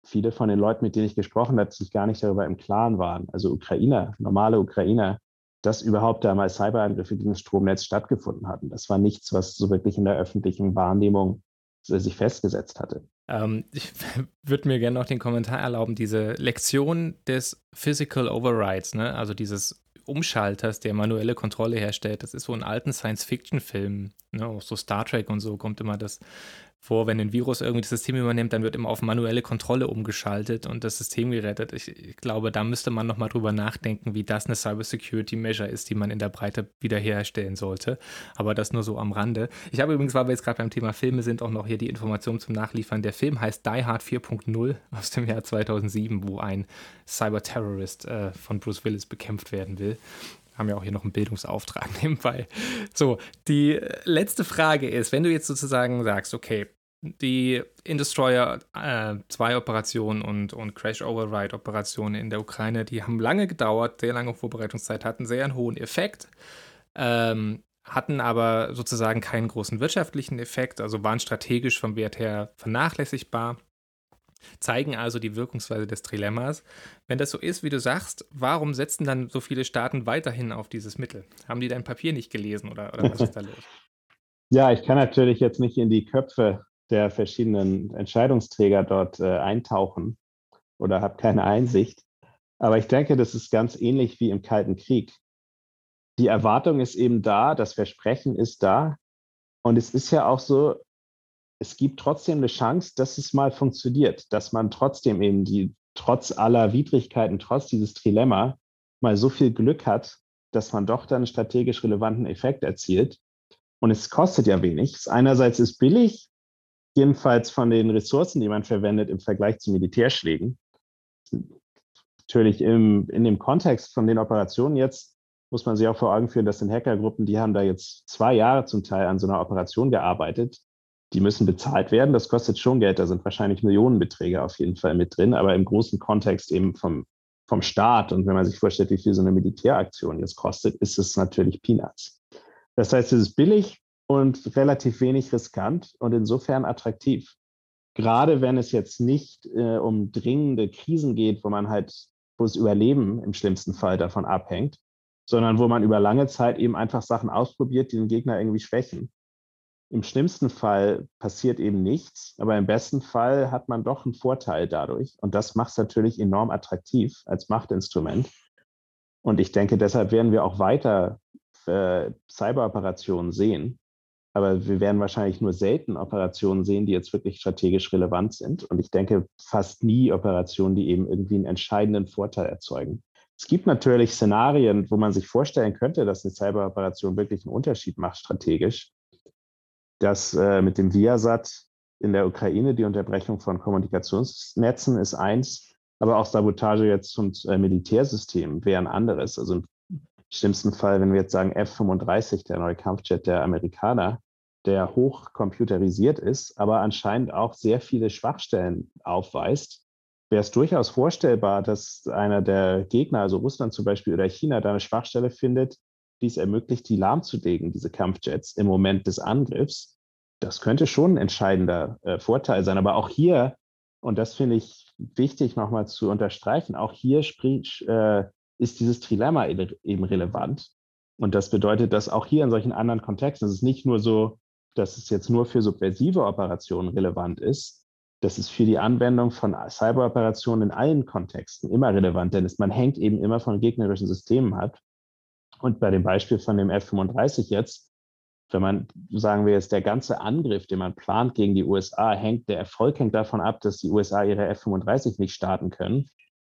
viele von den Leuten, mit denen ich gesprochen habe, sich gar nicht darüber im Klaren waren. Also Ukrainer, normale Ukrainer, dass überhaupt da mal Cyberangriffe gegen das Stromnetz stattgefunden hatten. Das war nichts, was so wirklich in der öffentlichen Wahrnehmung sich festgesetzt hatte. Ähm, ich würde mir gerne noch den Kommentar erlauben, diese Lektion des Physical Overrides, ne? also dieses Umschalters, der manuelle Kontrolle herstellt, das ist so in alten Science-Fiction-Filmen, ne? auch so Star Trek und so kommt immer das vor, wenn ein Virus irgendwie das System übernimmt, dann wird immer auf manuelle Kontrolle umgeschaltet und das System gerettet. Ich, ich glaube, da müsste man nochmal drüber nachdenken, wie das eine Cybersecurity-Measure ist, die man in der Breite wiederherstellen sollte. Aber das nur so am Rande. Ich habe übrigens, weil wir jetzt gerade beim Thema Filme sind, auch noch hier die Information zum Nachliefern. Der Film heißt Die Hard 4.0 aus dem Jahr 2007, wo ein Cyberterrorist äh, von Bruce Willis bekämpft werden will haben ja auch hier noch einen Bildungsauftrag nebenbei. So, die letzte Frage ist, wenn du jetzt sozusagen sagst, okay, die Indestroyer 2 äh, Operationen und, und Crash Override Operationen in der Ukraine, die haben lange gedauert, sehr lange Vorbereitungszeit, hatten sehr einen hohen Effekt, ähm, hatten aber sozusagen keinen großen wirtschaftlichen Effekt, also waren strategisch vom Wert her vernachlässigbar zeigen also die Wirkungsweise des Trilemmas. Wenn das so ist, wie du sagst, warum setzen dann so viele Staaten weiterhin auf dieses Mittel? Haben die dein Papier nicht gelesen oder, oder was ist da los? Ja, ich kann natürlich jetzt nicht in die Köpfe der verschiedenen Entscheidungsträger dort äh, eintauchen oder habe keine Einsicht. Aber ich denke, das ist ganz ähnlich wie im Kalten Krieg. Die Erwartung ist eben da, das Versprechen ist da. Und es ist ja auch so, es gibt trotzdem eine Chance, dass es mal funktioniert, dass man trotzdem eben die, trotz aller Widrigkeiten, trotz dieses Trilemma, mal so viel Glück hat, dass man doch dann einen strategisch relevanten Effekt erzielt. Und es kostet ja wenig. Einerseits ist billig, jedenfalls von den Ressourcen, die man verwendet im Vergleich zu Militärschlägen. Natürlich im, in dem Kontext von den Operationen jetzt muss man sich auch vor Augen führen, dass sind Hackergruppen, die haben da jetzt zwei Jahre zum Teil an so einer Operation gearbeitet. Die müssen bezahlt werden. Das kostet schon Geld. Da sind wahrscheinlich Millionenbeträge auf jeden Fall mit drin. Aber im großen Kontext eben vom, vom Staat und wenn man sich vorstellt, wie viel so eine Militäraktion jetzt kostet, ist es natürlich Peanuts. Das heißt, es ist billig und relativ wenig riskant und insofern attraktiv. Gerade wenn es jetzt nicht äh, um dringende Krisen geht, wo man halt, wo das Überleben im schlimmsten Fall davon abhängt, sondern wo man über lange Zeit eben einfach Sachen ausprobiert, die den Gegner irgendwie schwächen. Im schlimmsten Fall passiert eben nichts, aber im besten Fall hat man doch einen Vorteil dadurch. Und das macht es natürlich enorm attraktiv als Machtinstrument. Und ich denke, deshalb werden wir auch weiter äh, Cyberoperationen sehen. Aber wir werden wahrscheinlich nur selten Operationen sehen, die jetzt wirklich strategisch relevant sind. Und ich denke fast nie Operationen, die eben irgendwie einen entscheidenden Vorteil erzeugen. Es gibt natürlich Szenarien, wo man sich vorstellen könnte, dass eine Cyberoperation wirklich einen Unterschied macht strategisch. Das äh, mit dem Viasat in der Ukraine, die Unterbrechung von Kommunikationsnetzen ist eins, aber auch Sabotage jetzt zum äh, Militärsystem wäre ein anderes. Also im schlimmsten Fall, wenn wir jetzt sagen F-35, der neue Kampfjet der Amerikaner, der hoch computerisiert ist, aber anscheinend auch sehr viele Schwachstellen aufweist, wäre es durchaus vorstellbar, dass einer der Gegner, also Russland zum Beispiel oder China, da eine Schwachstelle findet, die es ermöglicht, die lahmzulegen, diese Kampfjets im Moment des Angriffs. Das könnte schon ein entscheidender äh, Vorteil sein. Aber auch hier, und das finde ich wichtig nochmal zu unterstreichen, auch hier sprich, äh, ist dieses Trilemma eben relevant. Und das bedeutet, dass auch hier in solchen anderen Kontexten, es ist nicht nur so, dass es jetzt nur für subversive Operationen relevant ist, das ist für die Anwendung von Cyberoperationen in allen Kontexten immer relevant, denn es, man hängt eben immer von gegnerischen Systemen ab. Und bei dem Beispiel von dem F-35 jetzt, wenn man, sagen wir jetzt, der ganze Angriff, den man plant gegen die USA, hängt, der Erfolg hängt davon ab, dass die USA ihre F-35 nicht starten können.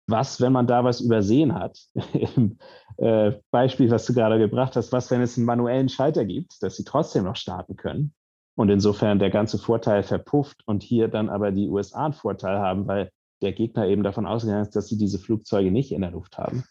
Was, wenn man da was übersehen hat? Im äh, Beispiel, was du gerade gebracht hast, was, wenn es einen manuellen Schalter gibt, dass sie trotzdem noch starten können? Und insofern der ganze Vorteil verpufft und hier dann aber die USA einen Vorteil haben, weil der Gegner eben davon ausgegangen ist, dass sie diese Flugzeuge nicht in der Luft haben.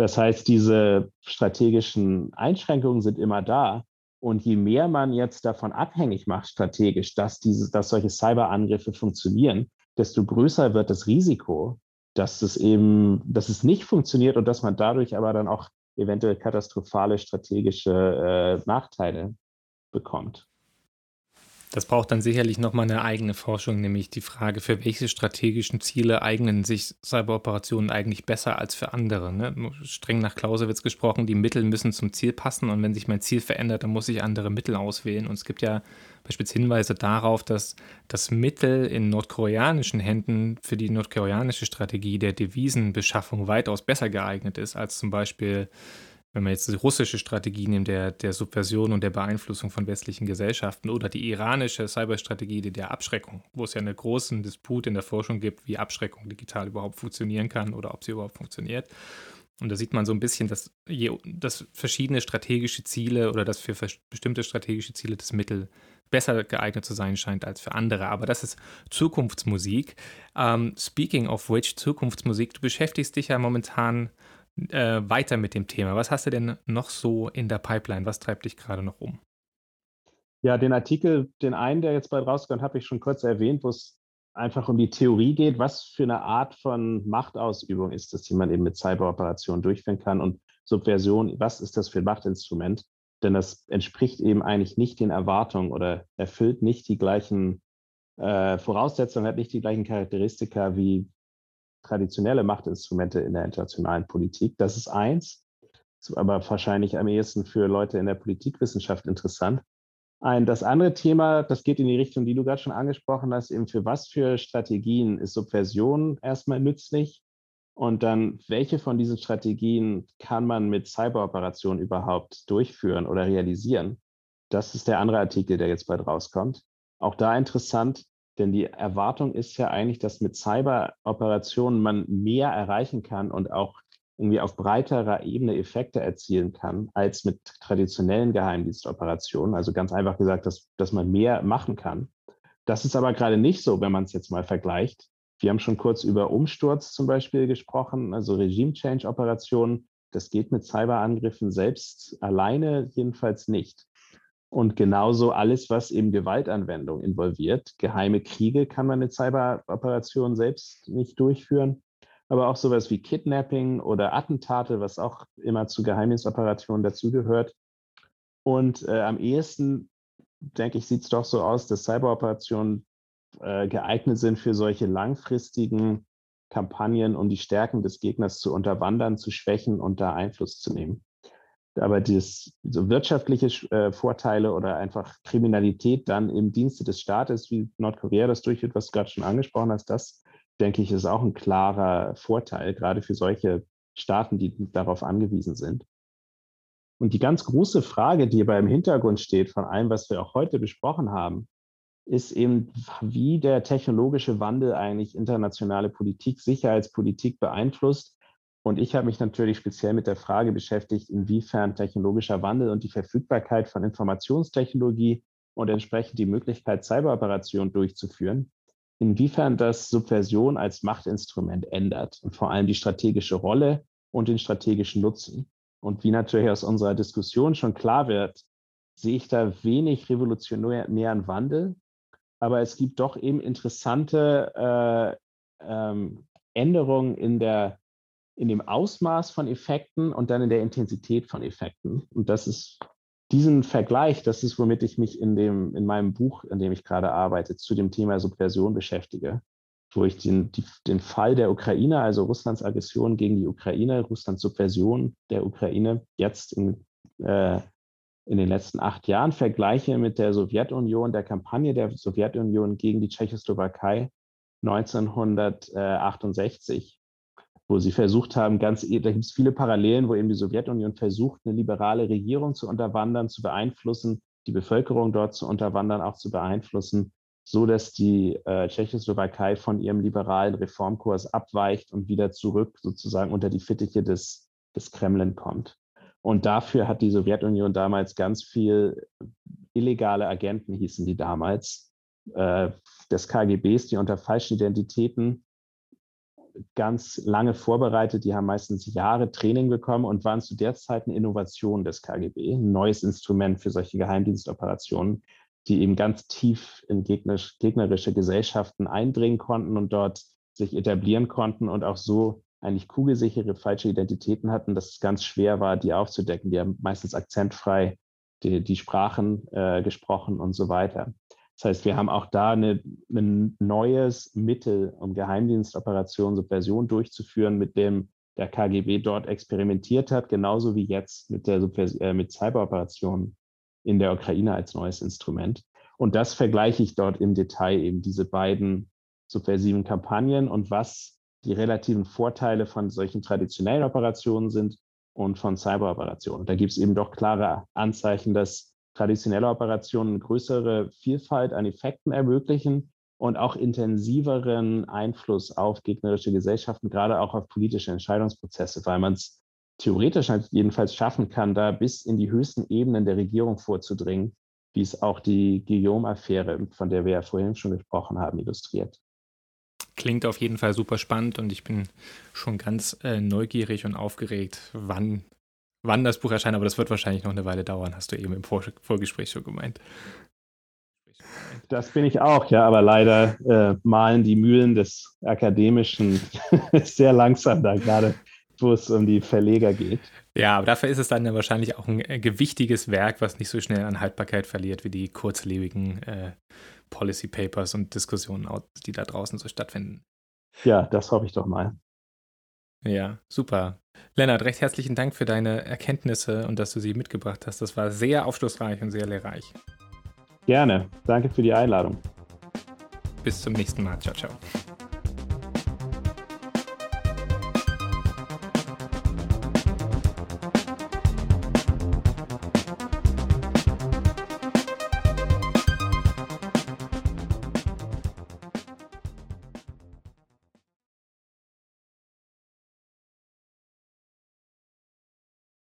Das heißt, diese strategischen Einschränkungen sind immer da. Und je mehr man jetzt davon abhängig macht, strategisch, dass, diese, dass solche Cyberangriffe funktionieren, desto größer wird das Risiko, dass es eben, dass es nicht funktioniert und dass man dadurch aber dann auch eventuell katastrophale strategische äh, Nachteile bekommt. Das braucht dann sicherlich nochmal eine eigene Forschung, nämlich die Frage, für welche strategischen Ziele eignen sich Cyberoperationen eigentlich besser als für andere. Ne? Streng nach Clausewitz gesprochen, die Mittel müssen zum Ziel passen und wenn sich mein Ziel verändert, dann muss ich andere Mittel auswählen. Und es gibt ja beispielsweise Hinweise darauf, dass das Mittel in nordkoreanischen Händen für die nordkoreanische Strategie der Devisenbeschaffung weitaus besser geeignet ist als zum Beispiel wenn man jetzt die russische Strategie nimmt, der, der Subversion und der Beeinflussung von westlichen Gesellschaften oder die iranische Cyberstrategie der Abschreckung, wo es ja einen großen Disput in der Forschung gibt, wie Abschreckung digital überhaupt funktionieren kann oder ob sie überhaupt funktioniert. Und da sieht man so ein bisschen, dass, je, dass verschiedene strategische Ziele oder dass für bestimmte strategische Ziele das Mittel besser geeignet zu sein scheint als für andere. Aber das ist Zukunftsmusik. Um, ähm, speaking of which, Zukunftsmusik, du beschäftigst dich ja momentan äh, weiter mit dem Thema. Was hast du denn noch so in der Pipeline? Was treibt dich gerade noch um? Ja, den Artikel, den einen, der jetzt bald rauskommt, habe ich schon kurz erwähnt, wo es einfach um die Theorie geht, was für eine Art von Machtausübung ist das, die man eben mit Cyberoperationen durchführen kann und Subversion, was ist das für ein Machtinstrument? Denn das entspricht eben eigentlich nicht den Erwartungen oder erfüllt nicht die gleichen äh, Voraussetzungen, hat nicht die gleichen Charakteristika wie traditionelle Machtinstrumente in der internationalen Politik. Das ist eins, aber wahrscheinlich am ehesten für Leute in der Politikwissenschaft interessant. Ein, das andere Thema, das geht in die Richtung, die du gerade schon angesprochen hast, eben für was für Strategien ist Subversion erstmal nützlich? Und dann, welche von diesen Strategien kann man mit Cyberoperationen überhaupt durchführen oder realisieren? Das ist der andere Artikel, der jetzt bald rauskommt. Auch da interessant, denn die Erwartung ist ja eigentlich, dass mit Cyberoperationen man mehr erreichen kann und auch irgendwie auf breiterer Ebene Effekte erzielen kann als mit traditionellen Geheimdienstoperationen. Also ganz einfach gesagt, dass, dass man mehr machen kann. Das ist aber gerade nicht so, wenn man es jetzt mal vergleicht. Wir haben schon kurz über Umsturz zum Beispiel gesprochen, also Regime-Change-Operationen. Das geht mit Cyberangriffen selbst alleine jedenfalls nicht. Und genauso alles, was eben Gewaltanwendung involviert. Geheime Kriege kann man mit Cyberoperationen selbst nicht durchführen aber auch sowas wie Kidnapping oder Attentate, was auch immer zu Geheimdienstoperationen dazugehört. Und äh, am ehesten, denke ich, sieht es doch so aus, dass Cyberoperationen äh, geeignet sind für solche langfristigen Kampagnen, um die Stärken des Gegners zu unterwandern, zu schwächen und da Einfluss zu nehmen. Aber das, so wirtschaftliche äh, Vorteile oder einfach Kriminalität dann im Dienste des Staates, wie Nordkorea das durchführt, was du gerade schon angesprochen hast, das denke ich, ist auch ein klarer Vorteil, gerade für solche Staaten, die darauf angewiesen sind. Und die ganz große Frage, die beim Hintergrund steht von allem, was wir auch heute besprochen haben, ist eben, wie der technologische Wandel eigentlich internationale Politik, Sicherheitspolitik beeinflusst. Und ich habe mich natürlich speziell mit der Frage beschäftigt, inwiefern technologischer Wandel und die Verfügbarkeit von Informationstechnologie und entsprechend die Möglichkeit, Cyberoperationen durchzuführen, inwiefern das Subversion als Machtinstrument ändert und vor allem die strategische Rolle und den strategischen Nutzen. Und wie natürlich aus unserer Diskussion schon klar wird, sehe ich da wenig revolutionären Wandel, aber es gibt doch eben interessante äh, ähm, Änderungen in, der, in dem Ausmaß von Effekten und dann in der Intensität von Effekten. Und das ist diesen Vergleich, das ist, womit ich mich in, dem, in meinem Buch, in dem ich gerade arbeite, zu dem Thema Subversion beschäftige, wo ich den, die, den Fall der Ukraine, also Russlands Aggression gegen die Ukraine, Russlands Subversion der Ukraine jetzt in, äh, in den letzten acht Jahren vergleiche mit der Sowjetunion, der Kampagne der Sowjetunion gegen die Tschechoslowakei 1968 wo sie versucht haben, ganz, da gibt es viele Parallelen, wo eben die Sowjetunion versucht, eine liberale Regierung zu unterwandern, zu beeinflussen, die Bevölkerung dort zu unterwandern, auch zu beeinflussen, so dass die äh, Tschechoslowakei von ihrem liberalen Reformkurs abweicht und wieder zurück sozusagen unter die Fittiche des, des Kremlin kommt. Und dafür hat die Sowjetunion damals ganz viel illegale Agenten, hießen die damals, äh, des KGBs, die unter falschen Identitäten ganz lange vorbereitet. Die haben meistens Jahre Training bekommen und waren zu der Zeit eine Innovation des KGB, ein neues Instrument für solche Geheimdienstoperationen, die eben ganz tief in gegnerisch, gegnerische Gesellschaften eindringen konnten und dort sich etablieren konnten und auch so eigentlich kugelsichere falsche Identitäten hatten, dass es ganz schwer war, die aufzudecken. Die haben meistens akzentfrei die, die Sprachen äh, gesprochen und so weiter. Das heißt, wir haben auch da eine, ein neues Mittel, um Geheimdienstoperationen, Subversion durchzuführen, mit dem der KGB dort experimentiert hat, genauso wie jetzt mit, der äh, mit Cyberoperationen in der Ukraine als neues Instrument. Und das vergleiche ich dort im Detail eben diese beiden subversiven Kampagnen und was die relativen Vorteile von solchen traditionellen Operationen sind und von Cyberoperationen. Da gibt es eben doch klare Anzeichen, dass traditionelle Operationen größere Vielfalt an Effekten ermöglichen und auch intensiveren Einfluss auf gegnerische Gesellschaften, gerade auch auf politische Entscheidungsprozesse, weil man es theoretisch halt jedenfalls schaffen kann, da bis in die höchsten Ebenen der Regierung vorzudringen, wie es auch die Guillaume-Affäre, von der wir ja vorhin schon gesprochen haben, illustriert. Klingt auf jeden Fall super spannend und ich bin schon ganz äh, neugierig und aufgeregt, wann wann das Buch erscheint, aber das wird wahrscheinlich noch eine Weile dauern, hast du eben im Vor Vorgespräch schon gemeint. Das bin ich auch, ja, aber leider äh, malen die Mühlen des Akademischen sehr langsam da gerade, wo es um die Verleger geht. Ja, aber dafür ist es dann ja wahrscheinlich auch ein äh, gewichtiges Werk, was nicht so schnell an Haltbarkeit verliert wie die kurzlebigen äh, Policy Papers und Diskussionen, die da draußen so stattfinden. Ja, das hoffe ich doch mal. Ja, super. Lennart, recht herzlichen Dank für deine Erkenntnisse und dass du sie mitgebracht hast. Das war sehr aufschlussreich und sehr lehrreich. Gerne. Danke für die Einladung. Bis zum nächsten Mal. Ciao, ciao.